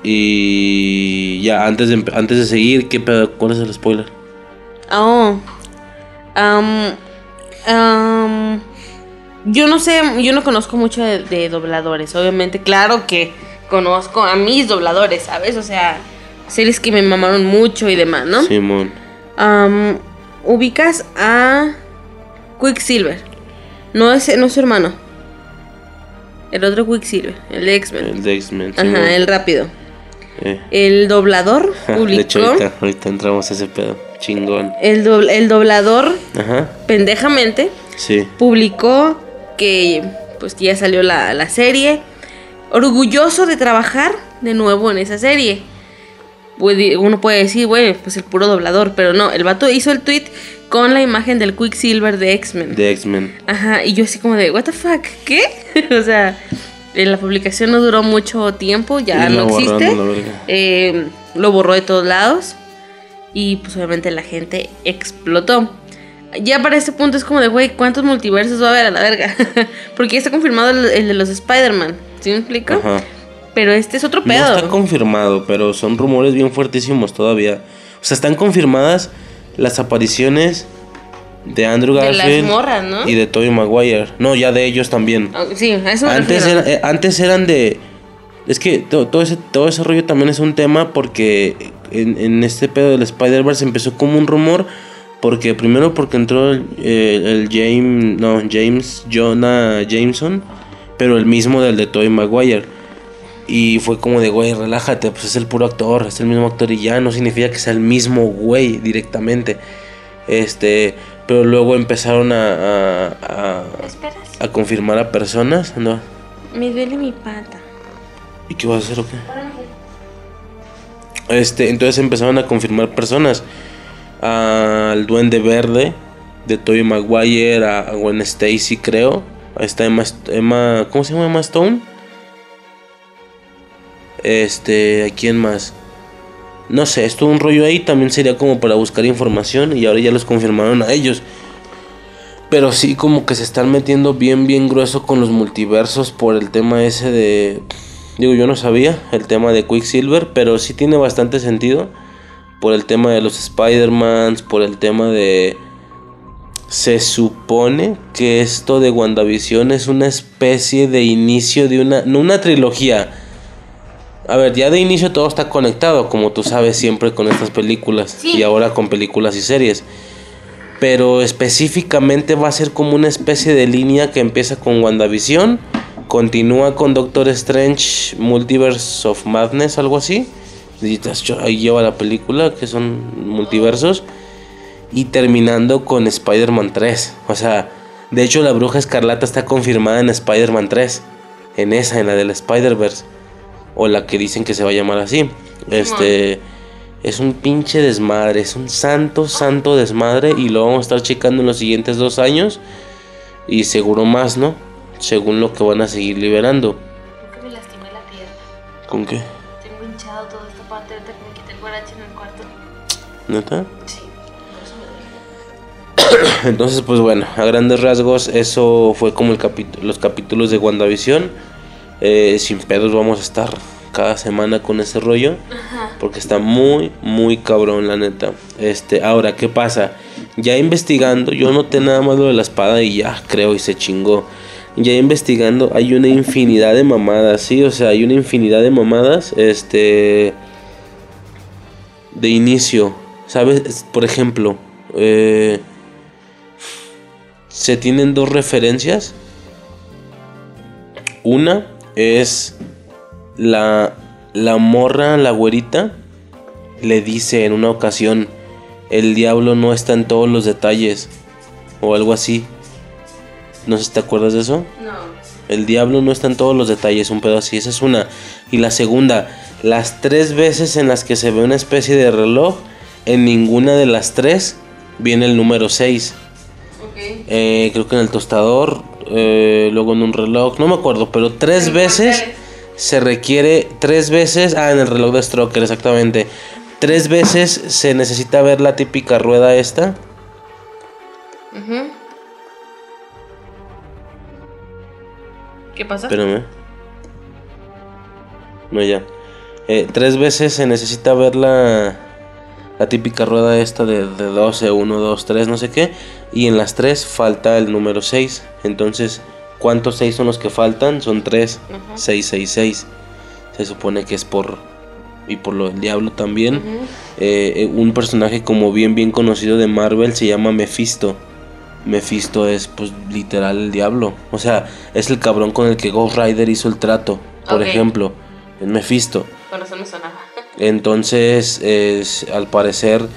Y ya, antes de, antes de seguir, ¿qué pedo? ¿Cuál es el spoiler? Oh. Am, yo no sé, yo no conozco mucho de, de dobladores. Obviamente, claro que conozco a mis dobladores, ¿sabes? O sea, series que me mamaron mucho y demás, ¿no? Simón. Am, ubicas a Quicksilver. No es, no es su hermano. El otro Quicksilver, el de X-Men. El de X-Men. Ajá, el rápido. Eh. El doblador [laughs] de hecho, publicó. ahorita, ahorita entramos a ese pedo. Chingón. El, dobl- el doblador, Ajá. pendejamente, Sí. publicó que pues que ya salió la, la serie. Orgulloso de trabajar de nuevo en esa serie. Uno puede decir, güey, pues el puro doblador, pero no, el vato hizo el tweet con la imagen del Quicksilver de X-Men. De X-Men. Ajá, y yo así como de, what the fuck, ¿qué? [laughs] o sea, la publicación no duró mucho tiempo, ya no existe. Eh, lo borró de todos lados. Y pues obviamente la gente explotó. Ya para este punto es como de, güey, ¿cuántos multiversos va a haber a la verga? [laughs] Porque ya está confirmado el, el de los Spider-Man. ¿Sí me explico? Ajá. Pero este es otro No pedo. está confirmado, pero son rumores bien fuertísimos todavía. O sea, están confirmadas las apariciones de Andrew De las Garfield morras, ¿no? y de Tobey Maguire. No, ya de ellos también. Ah, Sí, a eso me Antes, era- eh, antes eran de... Es que to- todo, ese, todo ese rollo también es un tema porque en, en este pedo del Spider-Verse empezó como un rumor. Porque primero porque entró el, el- el James, no, James Jonah Jameson, pero el mismo del de Tobey Maguire. Y fue como de, güey, relájate, pues es el puro actor, es el mismo actor y ya, no significa que sea el mismo güey directamente. Este, pero luego empezaron a, a, a- ¿Esperas? a confirmar a personas, ¿no? Me duele mi pata. ¿Y qué vas a hacer o qué? Este, entonces empezaron a confirmar personas. Al Duende Verde de Tobey Maguire, a a Gwen Stacy, creo. Ahí está Emma, Emma- ¿Cómo se llama Emma Stone? Este, ¿a quién más? No sé, estuvo un rollo ahí. También sería como para buscar información. Y ahora ya los confirmaron a ellos. Pero sí, como que se están metiendo bien, bien grueso con los multiversos por el tema ese de. Digo, yo no sabía el tema de Quicksilver, pero sí tiene bastante sentido. Por el tema de los Spider-Mans, por el tema de. Se supone que esto de WandaVision es una especie de inicio de una. No una trilogía. A ver, ya de inicio todo está conectado, como tú sabes siempre con estas películas. Sí. Y ahora con películas y series pero específicamente va a ser como una especie de línea que empieza con WandaVision, continúa con Doctor Strange Multiverse of Madness, algo así. Y Ahí lleva la película, que son multiversos. Y terminando con Spider-Man 3. O sea, de hecho la bruja escarlata está confirmada en Spider-Man 3. En esa, en la del Spider-Verse. O la que dicen que se va a llamar así. Este... Es un pinche desmadre, es un santo, santo desmadre y lo vamos a estar checando en los siguientes dos años y seguro más, ¿no? Según lo que van a seguir liberando. Creo que me lastimé la pierna. ¿Con qué? Tengo hinchado toda esta parte ahorita que me quité el guarache en el cuarto. ¿Neta? Sí, por eso me duele. [coughs] Entonces, pues bueno, a grandes rasgos, eso fue como el los capítulos de WandaVision. Eh, sin pedos vamos a estar cada semana con ese rollo. Porque está muy, muy cabrón, la neta. Este, ahora, ¿qué pasa? Ya investigando, yo noté nada más lo de la espada y ya creo y se chingó. Ya investigando, hay una infinidad de mamadas, sí, o sea, hay una infinidad de mamadas, este, de inicio, ¿sabes? Por ejemplo, eh, se tienen dos referencias. Una es la, la morra, la güerita, le dice en una ocasión, el diablo no está en todos los detalles, o algo así. No sé si te acuerdas de eso. No. El diablo no está en todos los detalles, un pedo así. Esa es una. Y la segunda, las tres veces en las que se ve una especie de reloj, en ninguna de las tres viene el número 6. Ok. Eh, creo que en el tostador, eh, luego en un reloj, no me acuerdo, pero tres veces se requiere, tres veces, ah, en el reloj de Stroker, exactamente. Tres veces se necesita ver la típica rueda esta. ¿Qué pasa? Espérame. No, ya. Eh, tres veces se necesita ver la, la típica rueda esta de, de 12, 1, 2, 3, no sé qué. Y en las tres falta el número 6. Entonces, ¿cuántos 6 son los que faltan? Son 3. Ajá. 6, 6, 6. Se supone que es por... Y por lo del diablo también. Eh, eh, un personaje como bien bien conocido de Marvel se llama Mephisto. Mephisto es pues literal el diablo. O sea, es el cabrón con el que Ghost Rider hizo el trato. Por ejemplo, es Mephisto. Razón me sonaba. Entonces, es, al parecer,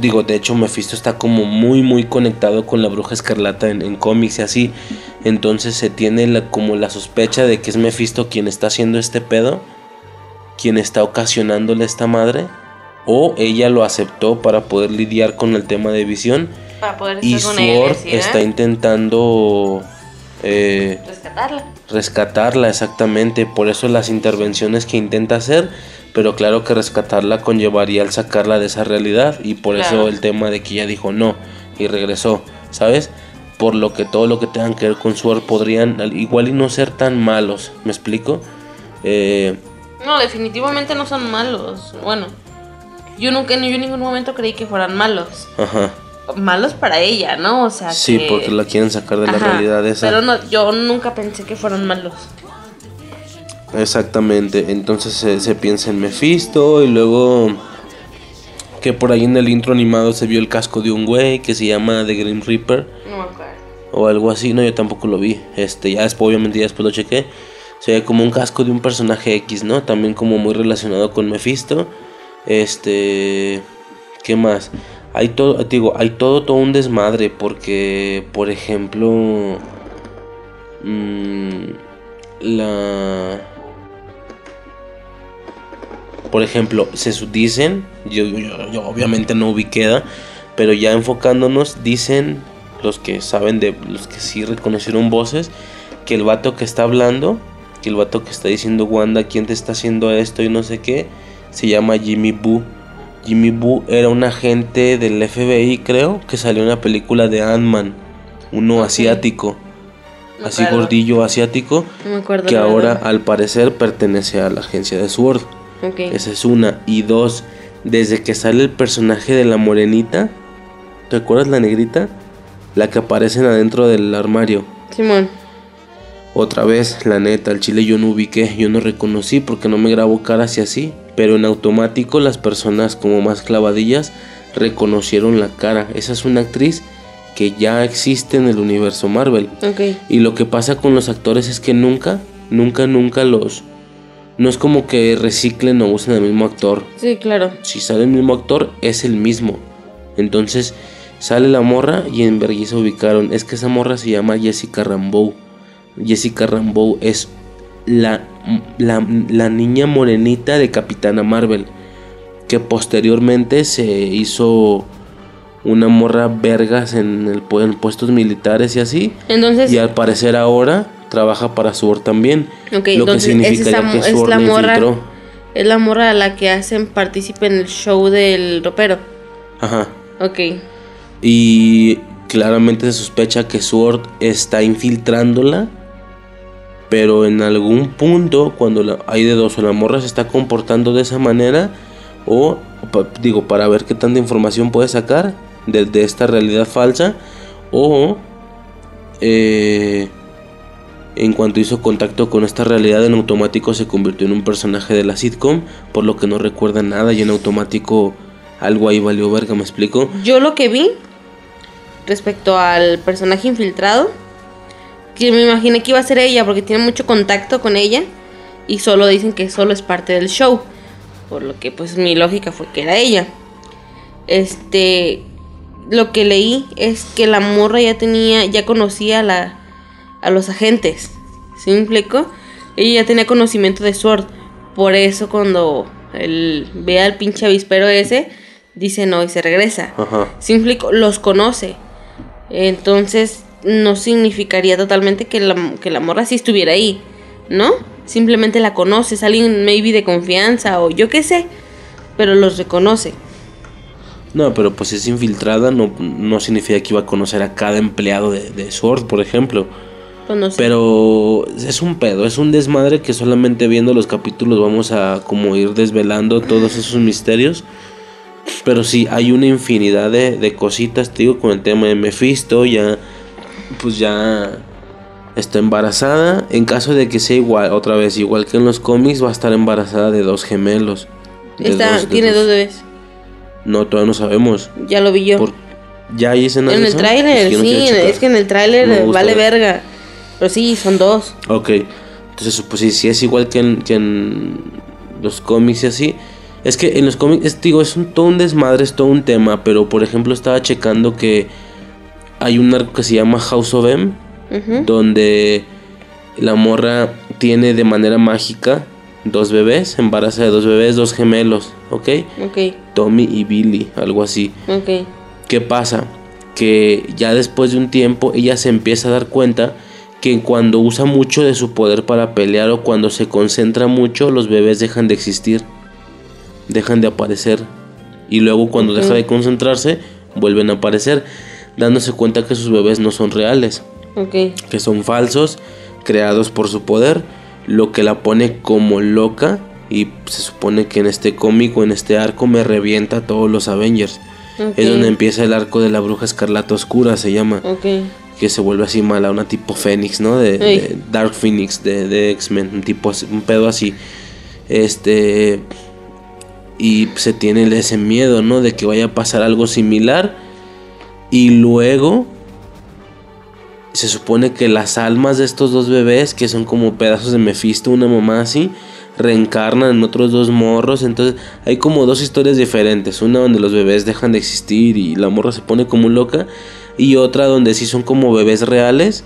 digo, de hecho Mephisto está como muy muy conectado con la bruja escarlata en, en cómics y así. Entonces se tiene la, como la sospecha de que es Mephisto quien está haciendo este pedo, quien está ocasionándole esta madre, o ella lo aceptó para poder lidiar con el tema de visión Para poder y él. Sword ¿eh? está intentando eh, Rescatarla. rescatarla exactamente, por eso las intervenciones que intenta hacer, pero claro que rescatarla conllevaría el sacarla de esa realidad y por Claro. eso el tema de que ella dijo no y regresó, ¿sabes? Por lo que todo lo que tengan que ver con Sword podrían al- igual y no ser tan malos, ¿me explico? Eh, No, definitivamente no son malos. Bueno, yo nunca, yo en ningún momento creí que fueran malos. ajá. Malos para ella, ¿no? O sea, Sí, que- porque la quieren sacar de la realidad esa. Pero no, yo nunca pensé que fueran malos. Exactamente, entonces se, se piensa en Mephisto y luego que por ahí en el intro animado se vio el casco de un güey que se llama The Grim Reaper No me acuerdo. o algo así, no, yo tampoco lo vi, este, ya después, obviamente ya después lo chequé, se ve como un casco de un personaje X, ¿no? También como muy relacionado con Mephisto, este, ¿qué más? Hay todo, digo, hay todo, todo un desmadre porque, por ejemplo, mm, la Por ejemplo, se dicen, yo, yo- yo obviamente no ubiqué, pero ya enfocándonos, dicen los que saben de los que sí reconocieron voces, que el vato que está hablando, que el vato que está diciendo Wanda, quién te está haciendo esto y no sé qué, se llama Jimmy Boo. Jimmy Boo era un agente del FBI, creo, que salió en la película de Ant-Man, uno asiático, Me así acuerdo. gordillo asiático, No me acuerdo. que ahora al parecer pertenece a la agencia de SWORD. Esa es una. Y dos, desde que sale el personaje de la morenita, ¿te acuerdas la negrita? La que aparecen adentro del armario. Simón. Otra vez, la neta, al chile yo no ubiqué, yo no reconocí porque no me grabo caras y así. Pero en automático las personas como más clavadillas reconocieron la cara. Esa es una actriz que ya existe en el universo Marvel. Y lo que pasa con los actores es que nunca, nunca, nunca los... No es como que reciclen o usen el mismo actor. Sí, claro. Si sale el mismo actor, es el mismo. Entonces sale la morra y en vergüenza ubicaron. Es que esa morra se llama Jessica Rambeau. Jessica Rambeau es la, la, la niña morenita de Capitana Marvel. Que posteriormente se hizo una morra vergas en, el, en puestos militares y así. Entonces, Y al parecer ahora trabaja para SWORD también. Ok, lo que significaría es esa- que es SWORD la la morra- infiltró. es la morra a la que hacen partícipe en el show del ropero. Ajá. Ok. Y claramente se sospecha que Sword está infiltrándola. Pero en algún punto, cuando la- hay de dos, o la morra se está comportando de esa manera, o digo, para ver qué tanta información puede sacar de, de esta realidad falsa, o eh, en cuanto hizo contacto con esta realidad, en automático se convirtió en un personaje de la sitcom, por lo que no recuerda nada y en automático algo ahí valió verga, ¿me explico? Yo lo que vi respecto al personaje infiltrado, que me imaginé que iba a ser ella porque tiene mucho contacto con ella y solo dicen que solo es parte del show, por lo que pues mi lógica fue que era ella. Este, lo que leí es que la morra ya tenía, ya conocía la a los agentes, ¿sí me explico? Ella ya tenía conocimiento de Sword, por eso cuando él ve al pinche avispero ese, dice no y se regresa. Ajá. ¿Sí me explico? Los conoce. Entonces, no significaría totalmente que la, que la morra sí estuviera ahí, ¿no? Simplemente la conoce, es alguien maybe de confianza o yo qué sé, pero los reconoce. No, pero pues es infiltrada, no, no significa que iba a conocer a cada empleado de, de Sword, por ejemplo. Pues. Pero es un pedo, es un desmadre que solamente viendo los capítulos vamos a como ir desvelando todos esos misterios. Pero sí, hay una infinidad de, de cositas, te digo, con el tema de Mephisto, ya, pues ya está embarazada. En caso de que sea igual, otra vez, igual que en los cómics, va a estar embarazada de dos gemelos. De Está, dos- tiene dos bebés. No, todavía no sabemos. Ya lo vi yo. Por- ¿Ya hay escenas en el tráiler, yo no sí, es que en el tráiler vale ver. verga. Pero sí, son dos. Ok, entonces pues sí, sí es igual que en, que en los cómics y así. Es que en los cómics, es, digo, es un, todo un desmadre, es todo un tema, pero por ejemplo estaba checando que hay un arco que se llama House of M, donde la morra tiene de manera mágica dos bebés, embaraza de dos bebés, dos gemelos, ¿ok? Ok, Tommy y Billy, algo así. ok. ¿Qué pasa? Que ya después de un tiempo ella se empieza a dar cuenta que cuando usa mucho de su poder para pelear o cuando se concentra mucho, los bebés dejan de existir, dejan de aparecer. Y luego cuando deja de concentrarse, vuelven a aparecer, dándose cuenta que sus bebés no son reales, Ok. que son falsos, creados por su poder, lo que la pone como loca y se supone que en este cómic o en este arco me revienta a todos los Avengers. Es donde empieza el arco de la bruja escarlata oscura, se llama. Que se vuelve así mala, una tipo Fénix, ¿no? De, de Dark Phoenix, de, de X-Men, un tipo así, un pedo así. Este. Y se tiene ese miedo, ¿no? De que vaya a pasar algo similar. Y luego. Se supone que las almas de estos dos bebés, que son como pedazos de Mephisto, una mamá así, reencarnan en otros dos morros. Entonces hay como dos historias diferentes. Una donde los bebés dejan de existir y la morra se pone como loca. Y otra donde sí son como bebés reales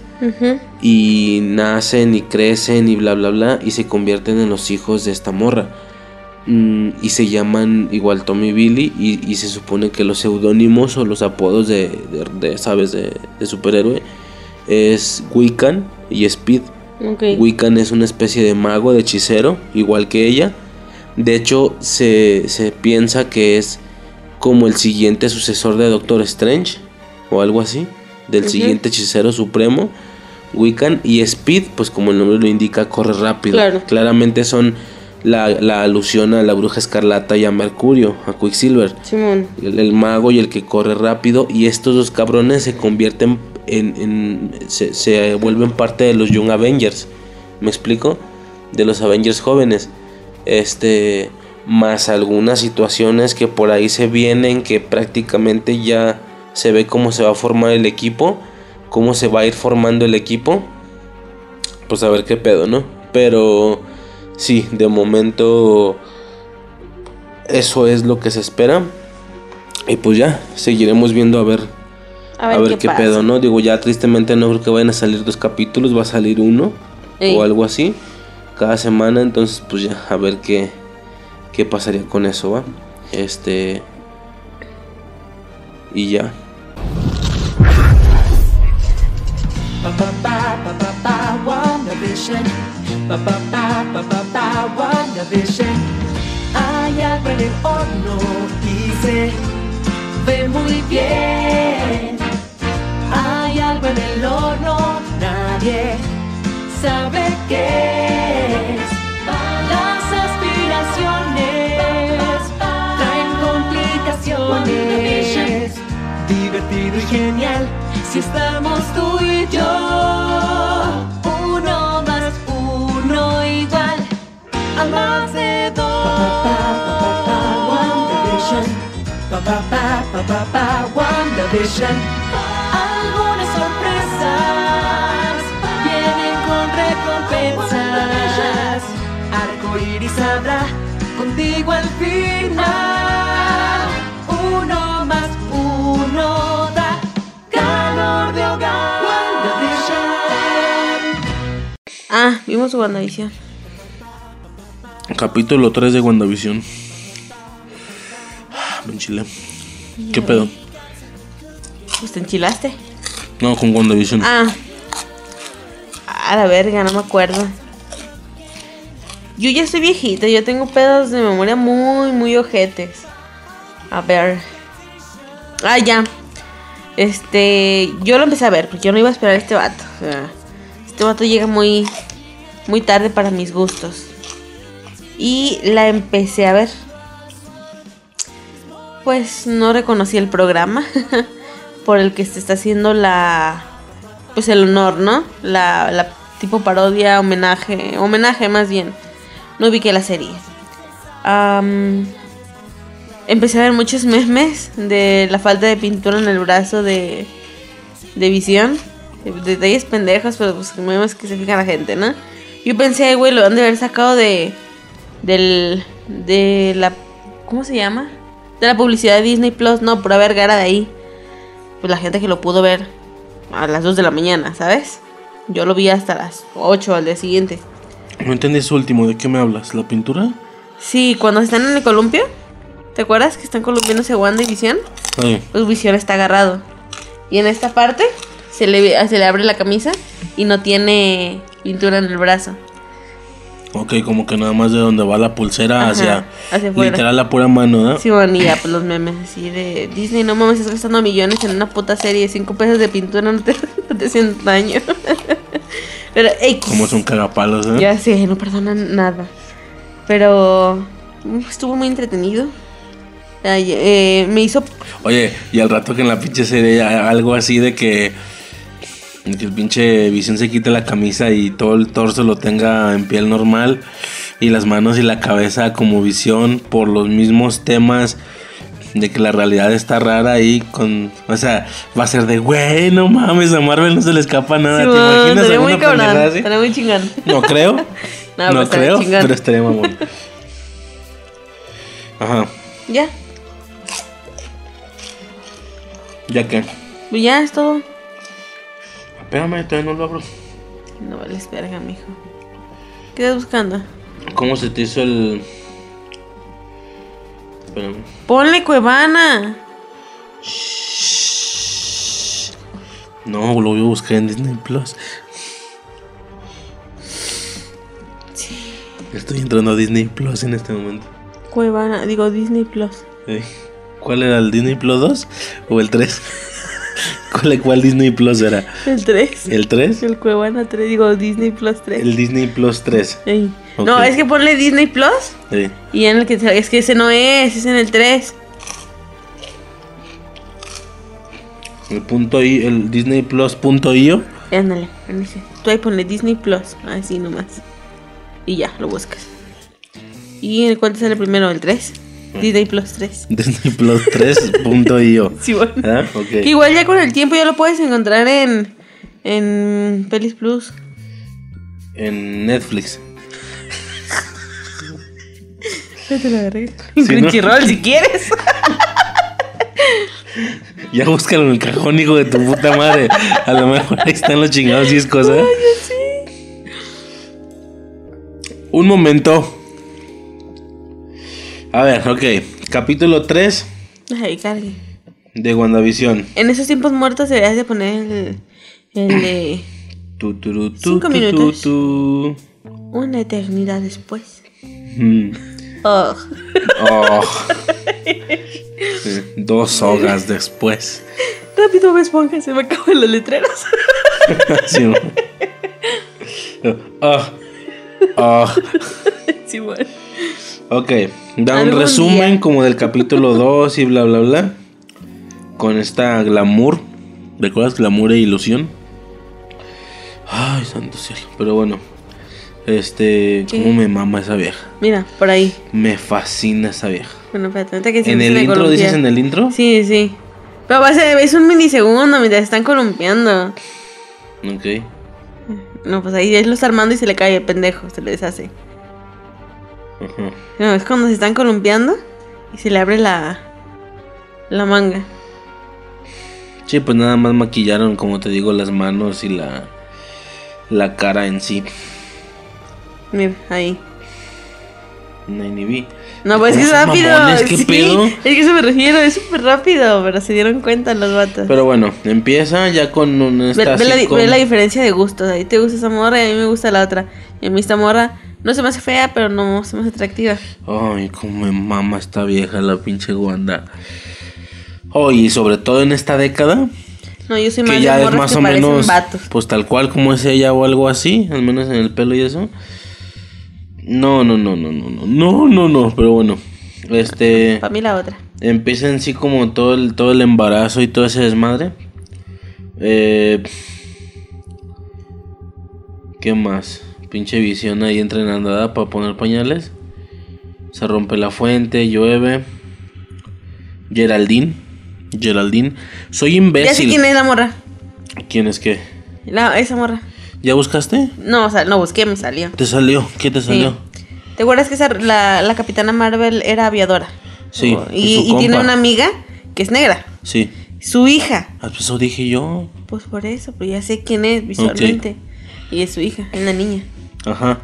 y nacen y crecen y bla bla bla y se convierten en los hijos de esta morra. mm, y se llaman igual Tommy Billy y, y se supone que los seudónimos o los apodos de, de, de, sabes de, de superhéroe es Wiccan y Speed. Ok. Wiccan es una especie de mago, de hechicero, igual que ella. De hecho, se, se piensa que es como el siguiente sucesor de Doctor Strange o algo así, del siguiente hechicero supremo. Wiccan y Speed, pues como el nombre lo indica, corre rápido. Claro. Claramente son la, la alusión a la bruja escarlata y a Mercurio, a Quicksilver Simón. el, el mago y el que corre rápido y estos dos cabrones se convierten en, en- se, se vuelven parte de los Young Avengers me explico de los Avengers jóvenes este más algunas situaciones que por ahí se vienen que prácticamente ya se ve cómo se va a formar el equipo cómo se va a ir formando el equipo pues a ver qué pedo no pero sí de momento eso es lo que se espera. Y pues ya, seguiremos viendo a ver, a ver, qué, pedo, ¿no? Digo, ya tristemente no creo que vayan a salir dos capítulos, va a salir uno Ey. o algo así cada semana, entonces pues ya, a ver qué, qué pasaría con eso, ¿va? Este... Y ya. WandaVision. WandaVision. Hay algo en el horno y se ve muy bien. Hay algo en el horno, nadie sabe qué es. Las aspiraciones traen complicaciones. Divertido y genial estamos tú y yo. Uno más uno igual a más de dos. Algunas sorpresas vienen con recompensas. Arco iris habrá contigo al final. Uno más uno Ah, vimos WandaVision. Capítulo 3 de WandaVision. Ah, Me enchilé. ¿Qué pedo? Pues te enchilaste. No, con WandaVision. Ah. A la verga, no me acuerdo. Yo ya estoy viejita, yo tengo pedos de memoria muy, muy ojetes. A ver. Ah, ya. Este, yo lo empecé a ver porque yo no iba a esperar a este vato. O sea, este vato llega muy, muy tarde para mis gustos. Y la empecé a ver. Pues no reconocí el programa [laughs] por el que se está haciendo la, pues el honor, ¿no? La, tipo parodia, homenaje, homenaje más bien. No ubiqué la serie. Empecé a ver muchos [laughs] memes de la falta de pintura en el brazo de, de visión. De- Detalles pendejos, pero pues memes que se fija la gente, ¿no? Yo pensé, güey, lo han de haber sacado de. Del. De la. ¿Cómo se llama? De la publicidad de Disney Plus. No, pura vergara de ahí. Pues la gente que lo pudo ver a las 2 de la mañana, ¿sabes? Yo lo vi hasta las 8 al día siguiente. No entendí eso último. ¿De qué me hablas? ¿La pintura? Sí, cuando están en el columpio. ¿Te acuerdas que están columpiándose Wanda y Visión? Ay, Pues Visión está agarrado. Y en esta parte se le, se le abre la camisa y no tiene pintura en el brazo. ok, como que nada más de donde va la pulsera Ajá, hacia, hacia literal la pura mano, ¿no? Sí, bueno, y ya, pues los memes así de Disney, no mames, estás gastando millones en una puta serie de 5 pesos de pintura, no te, [laughs] no te hacen daño. [laughs] Pero, X. Como son cagapalos, ¿eh? Ya sé, no perdonan nada. Pero mm, estuvo muy entretenido. Ay, eh, me hizo. Oye, y al rato que en la pinche serie algo así de que, que el pinche Visión se quite la camisa y todo el torso lo tenga en piel normal y las manos y la cabeza como Visión por los mismos temas de que la realidad está rara ahí con, o sea, va a ser de, güey, no mames, a Marvel no se le escapa nada, Sí, ¿te imaginas estaría muy cabrón. pendejada así? Estaría muy chingón. No creo, [laughs] No, no, creo, chingón. pero estaría mamón. Ajá, Ya, ya que, pues ya es todo. Espérame, todavía no lo abro. No vales verga, mijo. ¿Qué estás buscando? ¿Cómo se te hizo el, espérame. Ponle Cuevana. No, lo voy a buscar en Disney Plus. Estoy entrando a Disney Plus en este momento. Cuevana, digo Disney Plus. Eh, ¿Cuál era el Disney Plus 2 o el 3? ¿Cuál, ¿Cuál Disney Plus era? El 3. ¿El 3? El Cuevana 3, digo Disney Plus 3. El Disney Plus 3. Ey. Ok. No, es que ponle Disney Plus Eh, y en el que es que ese no es, es en el 3. el punto I, el Disney Plus punto io. Ándale. Tú ahí ponle Disney Plus, así nomás. Y ya, lo buscas. ¿Y en cuál te sale primero? ¿El 3? Disney Plus 3. [laughs] Disney Plus 3 punto io. [laughs] Sí, bueno. ¿Ah? Igual ya con el tiempo ya lo puedes encontrar en, en Pelis Plus. En Netflix. Ya te lo agarré. Sí, ¿no? Crunchyroll si quieres. [laughs] Ya búscalo en el cajón, hijo de tu puta madre. A lo mejor ahí están los chingados discos, ¿eh? Un momento. A ver, ok. Capítulo 3 Ay, cargue. de WandaVision. En esos tiempos muertos deberías de poner el, el de [coughs] Tu, turu, tu, Cinco tu, minutos. tu. una eternidad después. Mm. Oh. Oh. Sí, [laughs] Dos sogas después. Rápido, me esponja, se me acaban los letreros. [laughs] Sí. [laughs] Ah. Ah. sí, bueno. Ok, da un resumen día. como del [laughs] capítulo 2 y bla bla bla. Con esta glamour. ¿Recuerdas glamour e ilusión? Ay, santo cielo. Pero bueno. Este, ¿Qué? cómo me mama esa vieja. Mira, por ahí. Me fascina esa vieja. Bueno, espérate, que ¿En el intro dices en el intro? Sí, sí. Pero va a ser, es un minisegundo mientras están columpiando. Ok. No, pues ahí él lo está armando y se le cae el pendejo, se le deshace. Ajá. No, es cuando se están columpiando y se le abre la, la manga. Sí, pues nada más maquillaron, como te digo, las manos y la, la cara en sí. Mira, ahí. No ni vi. No, pues es que es ¿Cómo son rápido. mamones? ¿Qué sí, pedo? Es que eso me refiero, es súper rápido, pero se dieron cuenta los vatos. Pero bueno, empieza ya con un Ve, ve la, sitcom. ve la diferencia de gustos. Ahí te gusta esa morra y a mí me gusta la otra. Y a mí esta morra no se me hace fea, pero no se me hace atractiva. Ay, cómo me mama esta vieja, la pinche Wanda. Oh, y sobre todo en esta década, No, yo soy más que de ya es morras más que o menos, vatos. pues tal cual como es ella o algo así, al menos en el pelo y eso. No, no, no, no, no, no, no, no, no, pero bueno, este, Para mí la otra. empieza en sí como todo el, todo el embarazo y todo ese desmadre. Eh, ¿Qué más? Pinche visión ahí entrenando para poner pañales. Se rompe la fuente, llueve. Geraldine. Geraldine. Soy Ya sé imbécil. quién es la morra. ¿Quién es qué? La, esa morra. ¿Ya buscaste? No, o sea, no busqué, me salió. ¿Te salió? ¿Qué te salió? ¿Te acuerdas que esa, la, la capitana Marvel era aviadora? Sí, y Y, tiene una amiga que es negra. Sí. Su hija. Ah, pues eso dije yo. Pues por eso, pues ya sé quién es visualmente. Y es su hija, es la niña. Ajá.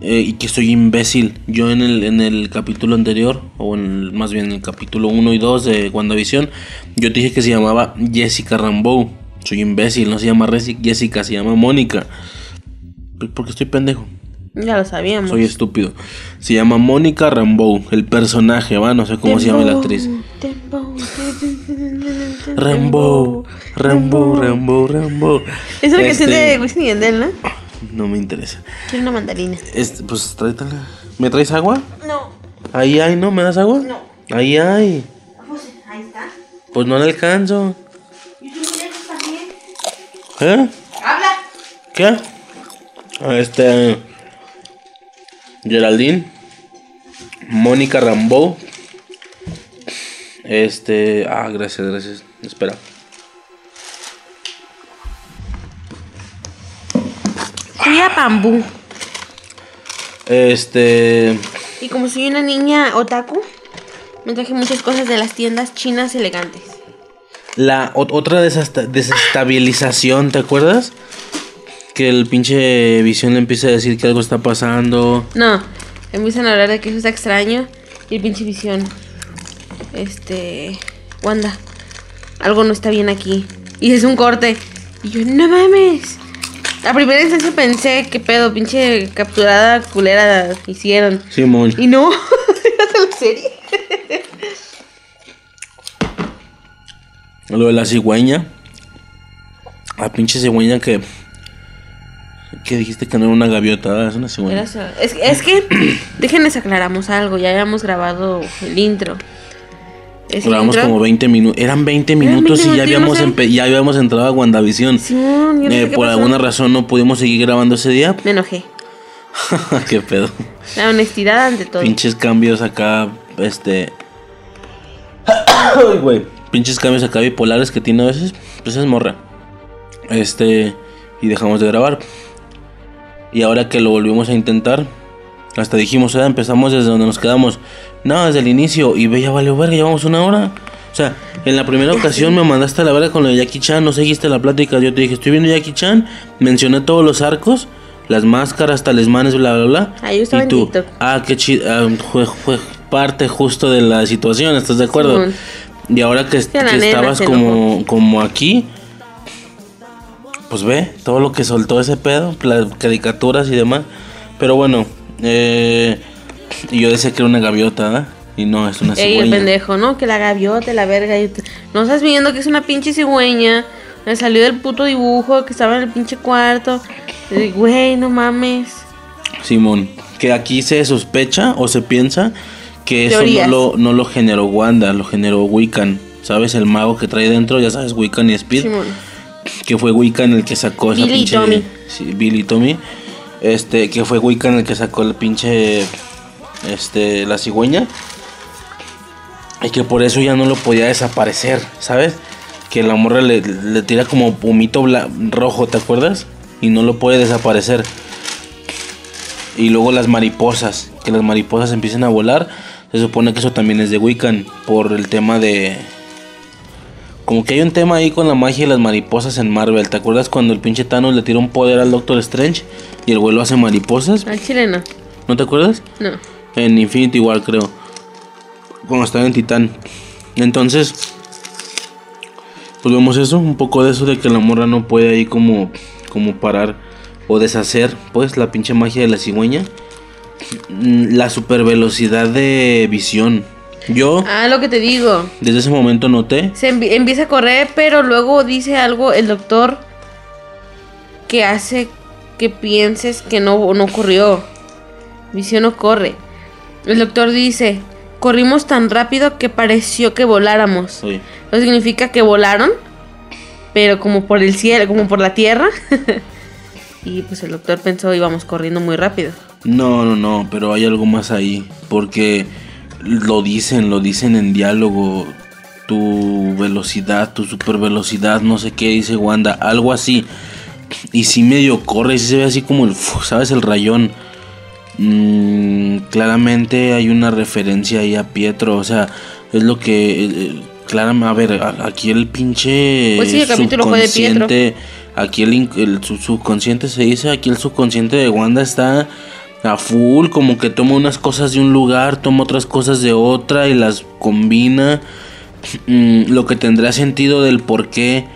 Eh, y que soy imbécil. Yo en el, en el capítulo anterior, o en el- más bien en el capítulo 1 y 2 de WandaVision, yo te dije que se llamaba Jessica Rambeau. Soy imbécil, no se llama Jessica, se llama Mónica. Pues Porque estoy pendejo. Ya lo sabíamos. Soy estúpido. Se llama Mónica Rambeau, el personaje, va, no sé cómo se llama la actriz. Rambo, Rambo, Rambo, Rambo. Es canción Este, de Wisin y Yandel, ¿no? No me interesa. Quiero una mandarina. Este, pues tráetela. ¿Me traes agua? No, Ahí hay, ¿no? ¿Me das agua? No. Ahí hay. pues ahí está. Pues no le alcanzo. ¿Y tú también? ¿Eh? ¡Habla! ¿Qué? Ah, Este. Geraldine. Mónica Rambeau. Este. Ah, gracias, gracias. Espera. Fui a Pambú. Este. Y como soy una niña otaku, me traje muchas cosas de las tiendas chinas elegantes. La ot- otra desestabilización, ¿te acuerdas? Que el pinche visión le empieza a decir que algo está pasando. No, empiezan a hablar de que eso está extraño y el pinche visión. este, Wanda, algo no está bien aquí. Y es un corte. Y yo, no mames. A primera instancia pensé, qué pedo, pinche capturada culera hicieron. Simón. Y no, era la serie. Lo de la cigüeña. La pinche cigüeña que. Que dijiste que no era una gaviota, es una cigüeña. Era. Es, es que, [clears throat] déjenles aclaramos algo, ya habíamos grabado el intro. Grabamos como 20 minutos. Eran 20 Eran minutos 20 y ya habíamos, empe- ya habíamos entrado a WandaVision. No Eh, por pasó. alguna razón no pudimos seguir grabando ese día. Me enojé. [laughs] Qué pedo. La honestidad ante todo. Pinches cambios acá, este. [coughs] Ay, güey. Pinches cambios acá bipolares que tiene a veces. Pues es morra. Este. Y dejamos de grabar. Y ahora que lo volvimos a intentar. Hasta dijimos, "Ah, empezamos desde donde nos quedamos. No, desde el inicio. Y ve, ya valió verga, llevamos una hora. O sea, en la primera ocasión me mandaste a la verga con lo de Jackie Chan, no seguiste la plática. Yo te dije, estoy viendo Jackie Chan, mencioné todos los arcos, las máscaras, talismanes, bla, bla, bla. Ah, yo estaba y tú, ah, qué chido, fue, fue parte justo de la situación, ¿estás de acuerdo? Y ahora que, que estabas como, como aquí, pues ve todo lo que soltó ese pedo, las caricaturas y demás. Pero bueno, eh, y yo decía que era una gaviota, ¿verdad? Y no, es una Ey, el cigüeña. pendejo, ¿no? Que la gaviota, la verga. y- No estás viendo que es una pinche cigüeña. Me salió del puto dibujo que estaba en el pinche cuarto. Y, Güey, no mames. Simón, que aquí se sospecha o se piensa que eso no lo, no lo generó Wanda, lo generó Wiccan. ¿Sabes? El mago que trae dentro, ya sabes, Wiccan y Speed. Simón. que fue Wiccan el que sacó esa Billy pinche Tommy. sí, Billy Tommy este que fue Wiccan el que sacó el pinche este la cigüeña. Y que por eso ya no lo podía desaparecer sabes que la morra le, le tira como pumito rojo te acuerdas y no lo puede desaparecer. Y luego las mariposas que las mariposas empiecen a volar se supone que eso también es de Wiccan por el tema de como que hay un tema ahí con la magia y las mariposas en Marvel. ¿Te acuerdas cuando el pinche Thanos le tira un poder al Doctor Strange y el vuelo hace mariposas? Al chileno. ¿No te acuerdas? No. En Infinity War, creo. Cuando estaba en Titán. Entonces, pues vemos eso, un poco de eso de que la morra no puede ahí como, como parar o deshacer, pues, la pinche magia de la cigüeña. Mm, La super velocidad de visión. Yo, Ah, lo que te digo. desde ese momento noté Se empieza a correr, pero luego dice algo el doctor que hace que pienses que no, no corrió. Visión no corre. El doctor dice, corrimos tan rápido que pareció que voláramos. Oye, Eso significa que volaron, pero como por el cielo, como por la tierra. [laughs] y pues el doctor pensó íbamos corriendo muy rápido. No, no, no, pero hay algo más ahí. Porque lo dicen, lo dicen en diálogo. Tu velocidad, tu super velocidad, no sé qué dice Wanda, algo así. Y si medio corre, y sí se ve así como el, ¿sabes? El rayón. Mm, claramente hay una referencia ahí a Pietro, o sea, es lo que... eh, claramente, a ver, aquí el pinche... Pues sí, el capítulo fue de Pietro. subconsciente, Aquí el, el su- subconsciente se dice, aquí el subconsciente de Wanda está a full, como que toma unas cosas de un lugar, toma otras cosas de otra y las combina. Mm, lo que tendrá sentido del por qué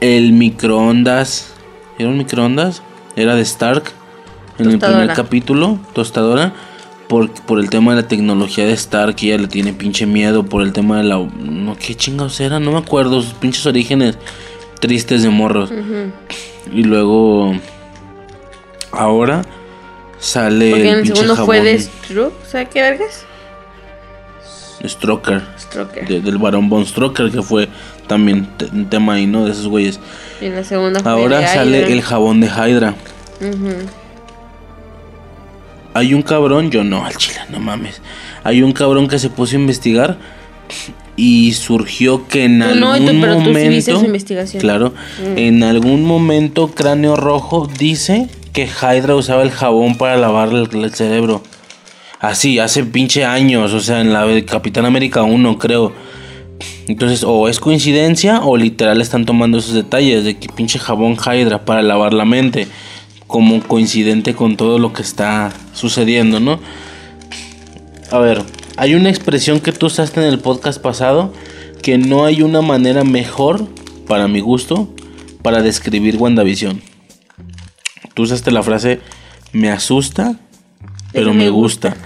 el microondas, ¿era un microondas? Era de Stark en el primer capítulo, tostadora. Por, por el tema de la tecnología de Stark, ella le tiene pinche miedo por el tema de la... No, ¿Qué chingados era? No me acuerdo, sus pinches orígenes tristes de morros. Y luego. Ahora sale. Porque en el segundo fue de jabón Stroke, ¿sabes qué vergas? Stroker. Stroker. de- del varón Von Stroker, que fue también un tema ahí, ¿no? De esos güeyes. Y en la segunda fue Ahora sale Hydra. el jabón de Hydra. Hay un cabrón, yo no, al chile, no mames. Hay un cabrón que se puso a investigar y surgió que en Tú algún no, tú- pero tú sí momento, viste su investigación. claro, en algún momento Cráneo Rojo dice que Hydra usaba el jabón para lavarle el, el cerebro. Así, hace pinche años, o sea, en la de Capitán América 1, creo. Entonces, o es coincidencia o literal están tomando esos detalles de que pinche jabón Hydra para lavar la mente. Como coincidente con todo lo que está sucediendo, ¿no? A ver, Hay una expresión que tú usaste en el podcast pasado que no hay una manera mejor, para mi gusto, para describir WandaVision. Tú usaste la frase me asusta, pero me gusta.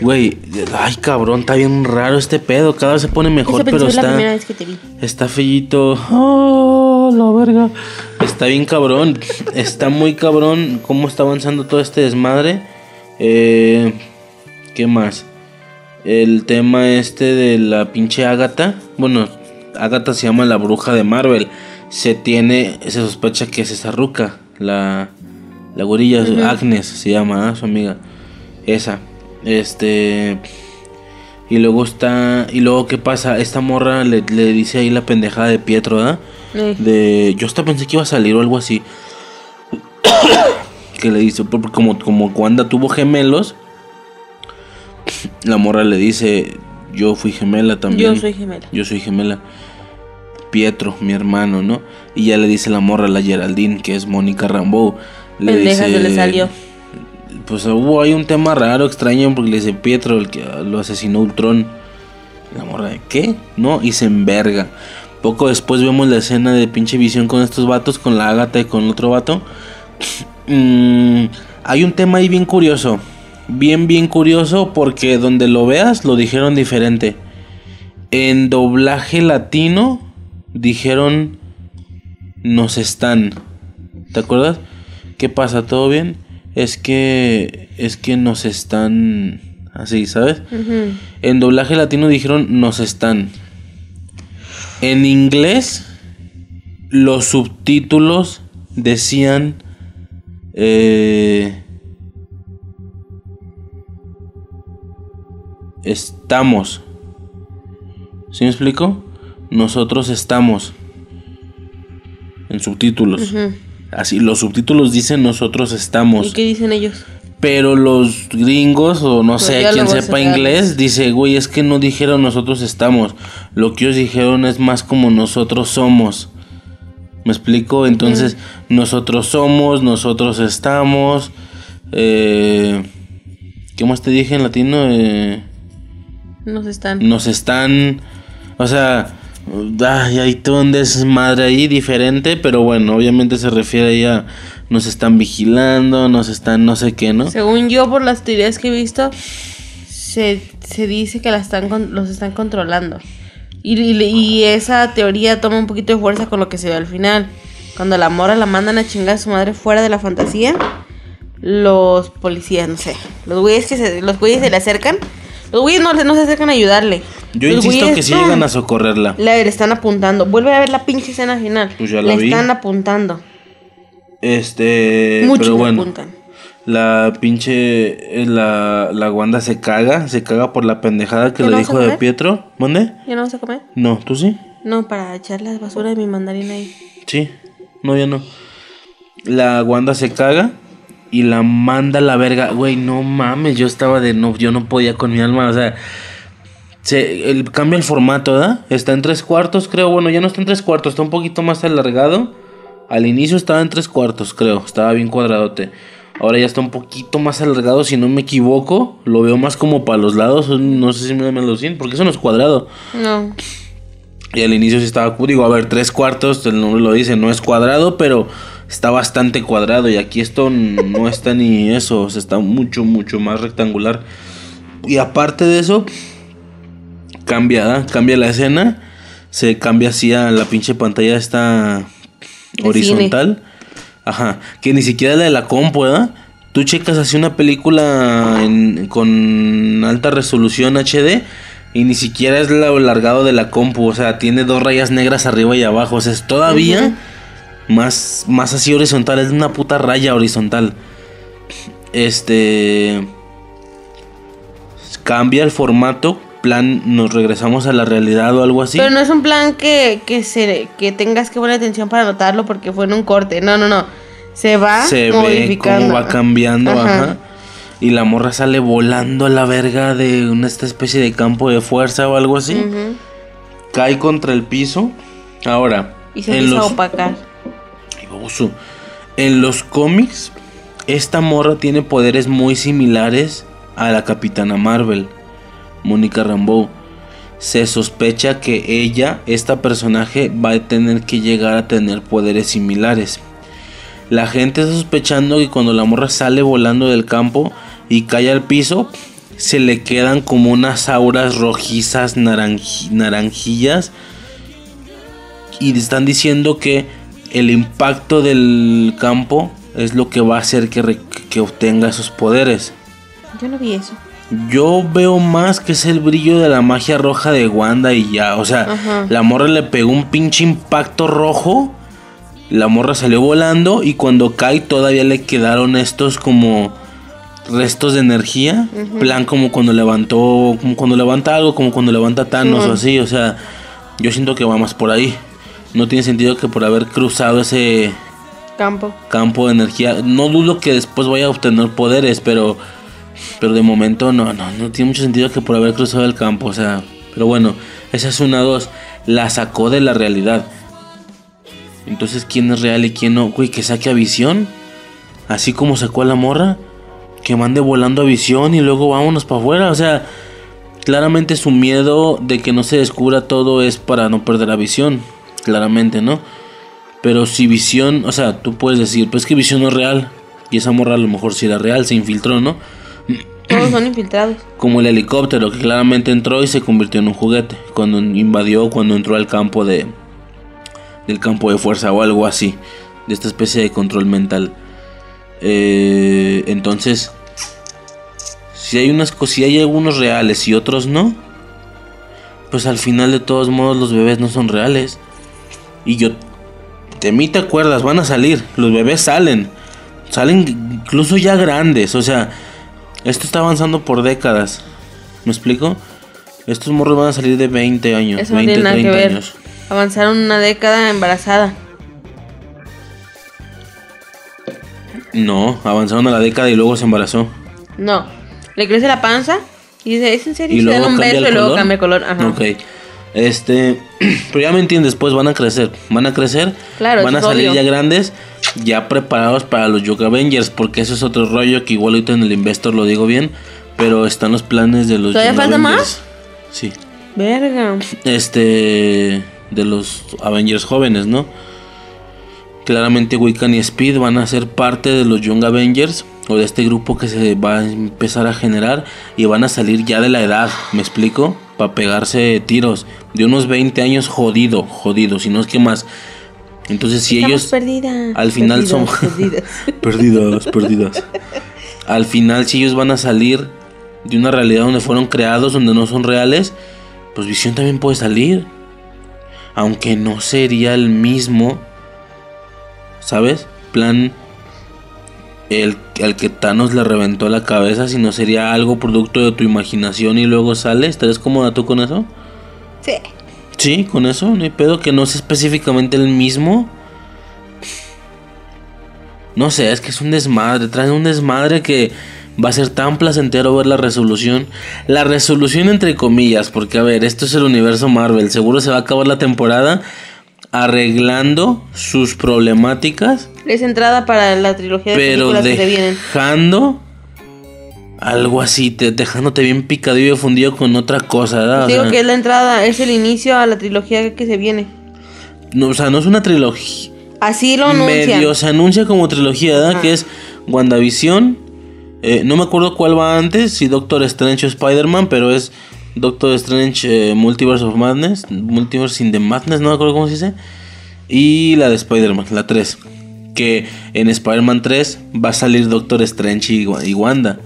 Güey, ay cabrón, está bien raro este pedo. Cada vez se pone mejor, pero la está. primera vez que te vi. Está feillito. Oh, la verga. Está bien cabrón. Está muy cabrón cómo está avanzando todo este desmadre. Eh, ¿Qué más? El tema este de la pinche Agatha. Bueno, Agatha se llama la bruja de Marvel. Se tiene, se sospecha que es esa ruca. La, la gorilla, Agnes se llama, ¿ah? su amiga. Esa. Este. Y luego está. Y luego, ¿qué pasa? Esta morra le, le dice ahí la pendejada de Pietro, ¿verdad? Eh. De. Yo hasta pensé que iba a salir o algo así. [coughs] que le dice. porque Como, como Wanda tuvo gemelos. La morra le dice. Yo fui gemela también. Yo soy gemela. Yo soy gemela. Pietro, mi hermano, ¿no? Y ya le dice la morra, la Geraldine, que es Mónica Rambeau. Le Pendeja se le salió. Pues hubo ahí un tema raro, extraño, porque le dice Pietro, el que lo asesinó Ultron. La morra de ¿qué? No, y se enverga. Poco después vemos la escena de pinche visión con estos vatos, con la Ágata y con otro vato. [sniffs] Mm, hay un tema ahí bien curioso. Bien, bien curioso, porque donde lo veas lo dijeron diferente. En doblaje latino dijeron nos están. ¿Te acuerdas? ¿Qué pasa? ¿Todo bien? Es que es que nos están así, ¿sabes? En doblaje latino dijeron nos están. En inglés los subtítulos decían eh, estamos. ¿Sí me explico? Nosotros estamos. En subtítulos. Ujú. Así, los subtítulos dicen nosotros estamos. ¿Y qué dicen ellos? Pero los gringos, o no Pues sé, quien sepa se inglés, dice, güey, es que no dijeron nosotros estamos. Lo que ellos dijeron es más como nosotros somos. ¿Me explico? Entonces, nosotros somos, nosotros estamos. Eh, ¿Qué más te dije en latino? Eh, Nos están. nos están. O sea, ay, hay todo un desmadre ahí diferente, pero bueno, obviamente se refiere ahí a nos están vigilando, nos están no sé qué, ¿no? Según yo, por las teorías que he visto, se, se dice que la están con- los están controlando. Y, y- y esa teoría toma un poquito de fuerza con lo que se ve al final. Cuando la mora la mandan a chingar a su madre fuera de la fantasía, los policías, no sé, los güeyes que se, los güeyes se le acercan, los güeyes no, no se acercan a ayudarle. Yo Los insisto que sí ¡pum! llegan a socorrerla. Le están apuntando. Vuelve a ver la pinche escena final. Pues ya la le vi. están apuntando. Este, Muchos pero le bueno, apuntan. la pinche eh, la la Wanda se caga, se caga por la pendejada que ¿Ya le no dijo de? Pietro. ¿Mande? ¿Ya no vas a comer? No, ¿tú sí? No, para echar la basura de mi mandarina ahí. Sí. No, ya no. La Wanda se caga y la manda a la verga. Güey, no mames, yo estaba de no, yo no podía con mi alma, o sea, se el, cambia el formato, ¿verdad? Está en tres cuartos, creo. Bueno, ya no está en tres cuartos, está un poquito más alargado. Al inicio estaba en tres cuartos, creo. Estaba bien cuadradote. Ahora ya está un poquito más alargado, si no me equivoco. Lo veo más como para los lados. No sé si me me lo siento, porque eso no es cuadrado. No. Y al inicio sí estaba, digo, a ver, tres cuartos, el nombre lo dice, no es cuadrado, pero está bastante cuadrado. Y aquí esto no está ni eso, o sea, está mucho, mucho más rectangular. Y aparte de eso, cambia, ¿da? cambia la escena, se cambia así a la pinche pantalla esta horizontal. Ajá, que ni siquiera la de la compu, ¿verdad? Tú checas así una película en- con alta resolución HD y ni siquiera es lo largado de la compu, o sea, tiene dos rayas negras arriba y abajo, o sea, es todavía más, más así horizontal, es una puta raya horizontal. Este... Cambia el formato, plan, nos regresamos a la realidad o algo así. Pero no es un plan que, que, se, que tengas que poner atención para notarlo porque fue en un corte. No, no, no. Se va se ve cómo va cambiando, ajá. Ajá. Y la morra sale volando a la verga de una esta especie de campo de fuerza o algo así. Cae contra el piso. Ahora, Y se empieza los, a opacar. En los cómics, esta morra tiene poderes muy similares a la Capitana Marvel. Mónica Rambeau. Se sospecha que ella, esta personaje, va a tener que llegar a tener poderes similares. La gente está sospechando que cuando la morra sale volando del campo y cae al piso, se le quedan como unas auras rojizas naranji- naranjillas. Y están diciendo que el impacto del campo es lo que va a hacer que, que obtenga esos poderes. Yo no vi eso. Yo veo más que es el brillo de la magia roja de Wanda y ya. O sea, Ajá. la morra le pegó un pinche impacto rojo. La morra salió volando y cuando cae todavía le quedaron estos como restos de energía. Plan como cuando levantó, como cuando levanta algo, como cuando levanta Thanos o así. O sea, yo siento que va más por ahí. No tiene sentido que por haber cruzado ese Campo. campo de energía. No dudo que después vaya a obtener poderes, pero pero de momento no, no, no tiene mucho sentido que por haber cruzado el campo, o sea, pero bueno, esa es una dos, la sacó de la realidad. Entonces, ¿quién es real y quién no? Güey, que saque a visión, así como sacó a la morra, que mande volando a visión y luego vámonos para afuera, o sea, claramente su miedo de que no se descubra todo es para no perder la visión, claramente, ¿no? Pero si visión, o sea, tú puedes decir, pues que visión no es real. Y esa morra a lo mejor sí era real, se infiltró, ¿no? Todos son infiltrados. [clears throat] Como el helicóptero que claramente entró y se convirtió en un juguete. Cuando invadió, cuando entró al campo de... Del campo de fuerza o algo así. De esta especie de control mental. Eh, entonces... Si hay unas si hay algunos reales y otros no. Pues al final de todos modos los bebés no son reales. Y yo... De mí te acuerdas, van a salir. Los bebés salen. Salen incluso ya grandes. O sea... Esto está avanzando por décadas. ¿Me explico? Estos morros van a salir de 20 años, Eso no 20, tiene nada que 30 ver. años. Avanzaron una década embarazada. No, avanzaron a la década y luego se embarazó. No. Le crece la panza y dice, ¿es en serio? Y se luego dan un beso y luego cambia el color. Ajá. Ok. Este, [clears throat] pero ya me entiendes, pues van a crecer, van a crecer, Claro, van a salir obvio. ya grandes, ya preparados para los Yoga Avengers, porque eso es otro rollo que igual ahorita en el Investor lo digo bien, pero están los planes de los ¿Todavía Young falta Avengers. más? Sí. Verga. este de los Avengers jóvenes, ¿no? Claramente Wiccan y Speed van a ser parte de los Young Avengers o de este grupo que se va a empezar a generar y van a salir ya de la edad, ¿me explico? Para pegarse tiros de unos 20 años jodido, jodido, si no es que más. Entonces si Estamos ellos al final son perdidas, perdidas. [laughs] perdidas, perdidas. Al final si ellos van a salir de una realidad donde fueron creados, donde no son reales, pues Visión también puede salir. Aunque no sería el mismo, ¿sabes? Plan el, el que Thanos le reventó la cabeza, sino sería algo producto de tu imaginación y luego sale. ¿Estarías cómoda tú con eso? Sí. Sí, con eso, no hay pedo que no sea específicamente el mismo. No sé, es que es un desmadre, traen un desmadre que va a ser tan placentero ver la resolución. La resolución entre comillas, porque a ver, esto es el universo Marvel, seguro se va a acabar la temporada arreglando sus problemáticas, Es entrada para la trilogía de pero películas que se vienen. Algo así, te- dejándote bien picadillo y fundido con otra cosa, ¿verdad? Digo sea, que es la entrada, es el inicio a la trilogía que se viene. no, o sea, no es una trilogía. Así lo anuncian. medio se anuncia como trilogía, ¿verdad? Ajá. Que es WandaVision. eh, no me acuerdo cuál va antes, si Doctor Strange o Spider-Man, pero es Doctor Strange eh, Multiverse of Madness, Multiverse in the Madness, no me acuerdo cómo se dice. Y la de Spider-Man, la 3. Que en Spider-Man 3 va a salir Doctor Strange y, y Wanda.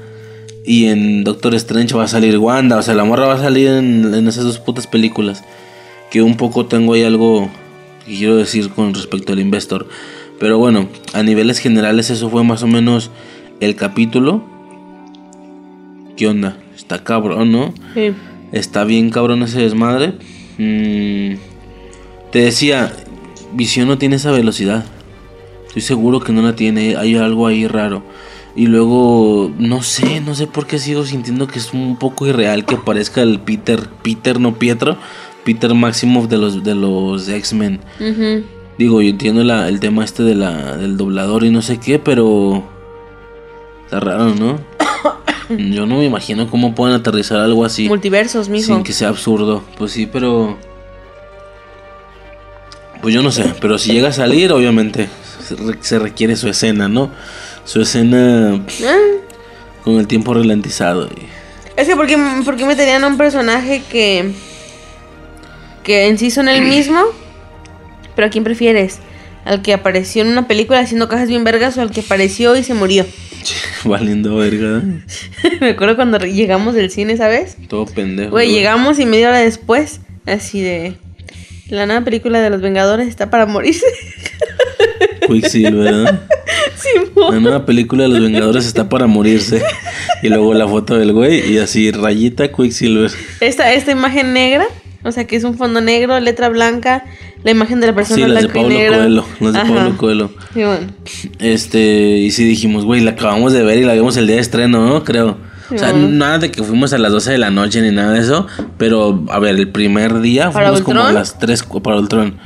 Y en Doctor Strange va a salir Wanda. O sea, la morra va a salir en, en esas dos putas películas. Que un poco tengo ahí algo que quiero decir con respecto al Investor. Pero bueno, a niveles generales eso fue más o menos el capítulo. ¿Qué onda? Está cabrón, ¿no? Sí. Está bien cabrón ese desmadre. Mm, te decía, Visión no tiene esa velocidad. Estoy seguro que no la tiene. Hay algo ahí raro. Y luego, no sé, no sé por qué sigo sintiendo que es un poco irreal que aparezca el Peter, Peter, no Pietro, Peter Maximoff de los, de los X-Men. Digo, yo entiendo la- el tema este de la, del doblador y no sé qué, pero... Está raro, ¿no? [coughs] Yo no me imagino cómo pueden aterrizar algo así. Multiversos, mijo. Sin que sea absurdo. Pues sí, pero. Pues yo no sé. Pero si llega a salir, obviamente se requiere su escena, ¿no? Su escena Ah, con el tiempo ralentizado. y- Es que, ¿por qué, por qué meterían a un personaje que. que en sí son el [clears throat] mismo? Pero ¿a quién prefieres? ¿Al que apareció en una película haciendo cajas bien vergas o al que apareció y se murió? [laughs] Valiendo verga. [laughs] Me acuerdo cuando llegamos del cine, ¿sabes? Todo pendejo. Güey, llegamos y media hora después, así de. La nueva película de los Vengadores está para morirse. [laughs] Quicksilver, ¿no? Simón. La nueva película de los Vengadores está para morirse. Y luego la foto del güey y así rayita Quicksilver. Esta, esta imagen negra, o sea que es un fondo negro, letra blanca, la imagen de la persona Sí, las de blanco y Pablo negro. Coelho. Las de Ajá. Pablo Coelho. Simón. Este, y sí dijimos, güey, la acabamos de ver y la vimos el día de estreno, ¿no? Creo. O sea, nada de que fuimos a las 12 de la noche ni nada de eso. Pero, a ver, el primer día ¿Para fuimos como a las 3 para Ultron.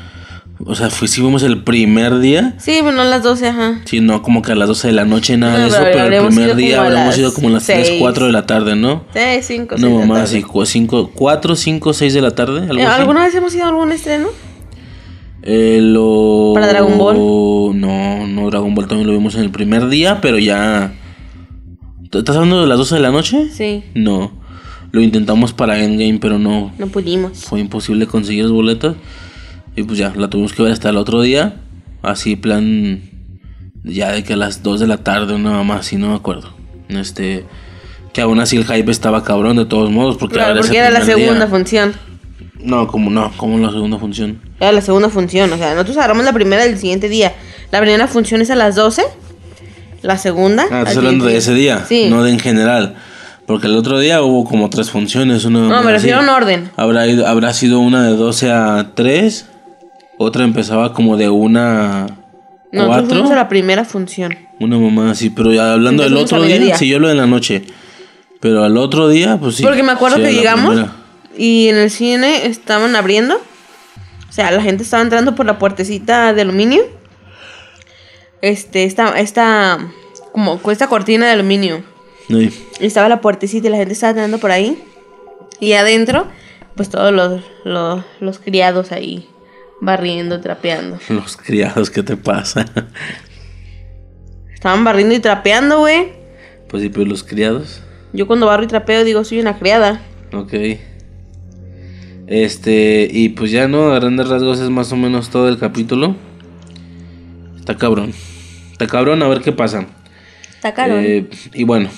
O sea, fui, sí fuimos el primer día. Sí, bueno, las 12, ajá. Sí, no como que a las 12 de la noche, nada No, de eso. pero Pero el primer día a habremos ido como a las 3, seis. 4 de la tarde, ¿no? Sí, 5, No, mamá, así, 5, 4, 5, 6 de la tarde. Algo así. Eh, ¿Alguna vez hemos ido a algún estreno? Eh, lo... ¿Para Dragon Ball? No, no, Dragon Ball también lo vimos en el primer día, pero ya... ¿Estás hablando de las 12 de la noche? Sí, No. Lo intentamos para Endgame, pero no. no pudimos. Fue imposible conseguir los boletos. Y pues ya, la tuvimos que ver hasta el otro día. Así, plan. Ya de que a las 2 de la tarde, una mamá así, no me acuerdo. Este. Que aún así el hype estaba cabrón de todos modos. Porque, Claro, era ese porque era la día. segunda función. No, como no, como la segunda función. Era la segunda función, o sea, nosotros agarramos la primera del siguiente día. La primera función es a las 12. La segunda. Ah, estás hablando de ese día, Sí. no de en general. Porque el otro día hubo como tres funciones. Una No, me refiero a un orden. Habrá, ido- habrá sido una de 12 a 3. Otra empezaba como de una Nosotros 4. fuimos a la primera función. Una mamá así. Pero ya hablando del otro día, mediodía. sí, yo lo de la noche. Pero al otro día, pues sí. Porque me acuerdo sí, que llegamos primera. y en el cine estaban abriendo. O sea, la gente estaba entrando por la puertecita de aluminio. Este, esta, esta, como con esta cortina de aluminio. Sí. Y estaba la puertecita y la gente estaba entrando por ahí. Y adentro, pues todos los, los, los criados ahí barriendo, trapeando. [laughs] Los criados, ¿qué te pasa? Estaban barriendo y trapeando, güey. pues sí, pero los criados. Yo cuando barro y trapeo digo, soy una criada. Ok. Este, y pues ya no, a grandes rasgos es más o menos todo el capítulo. Está cabrón. Está cabrón, a ver qué pasa. Está caro. Eh, y bueno.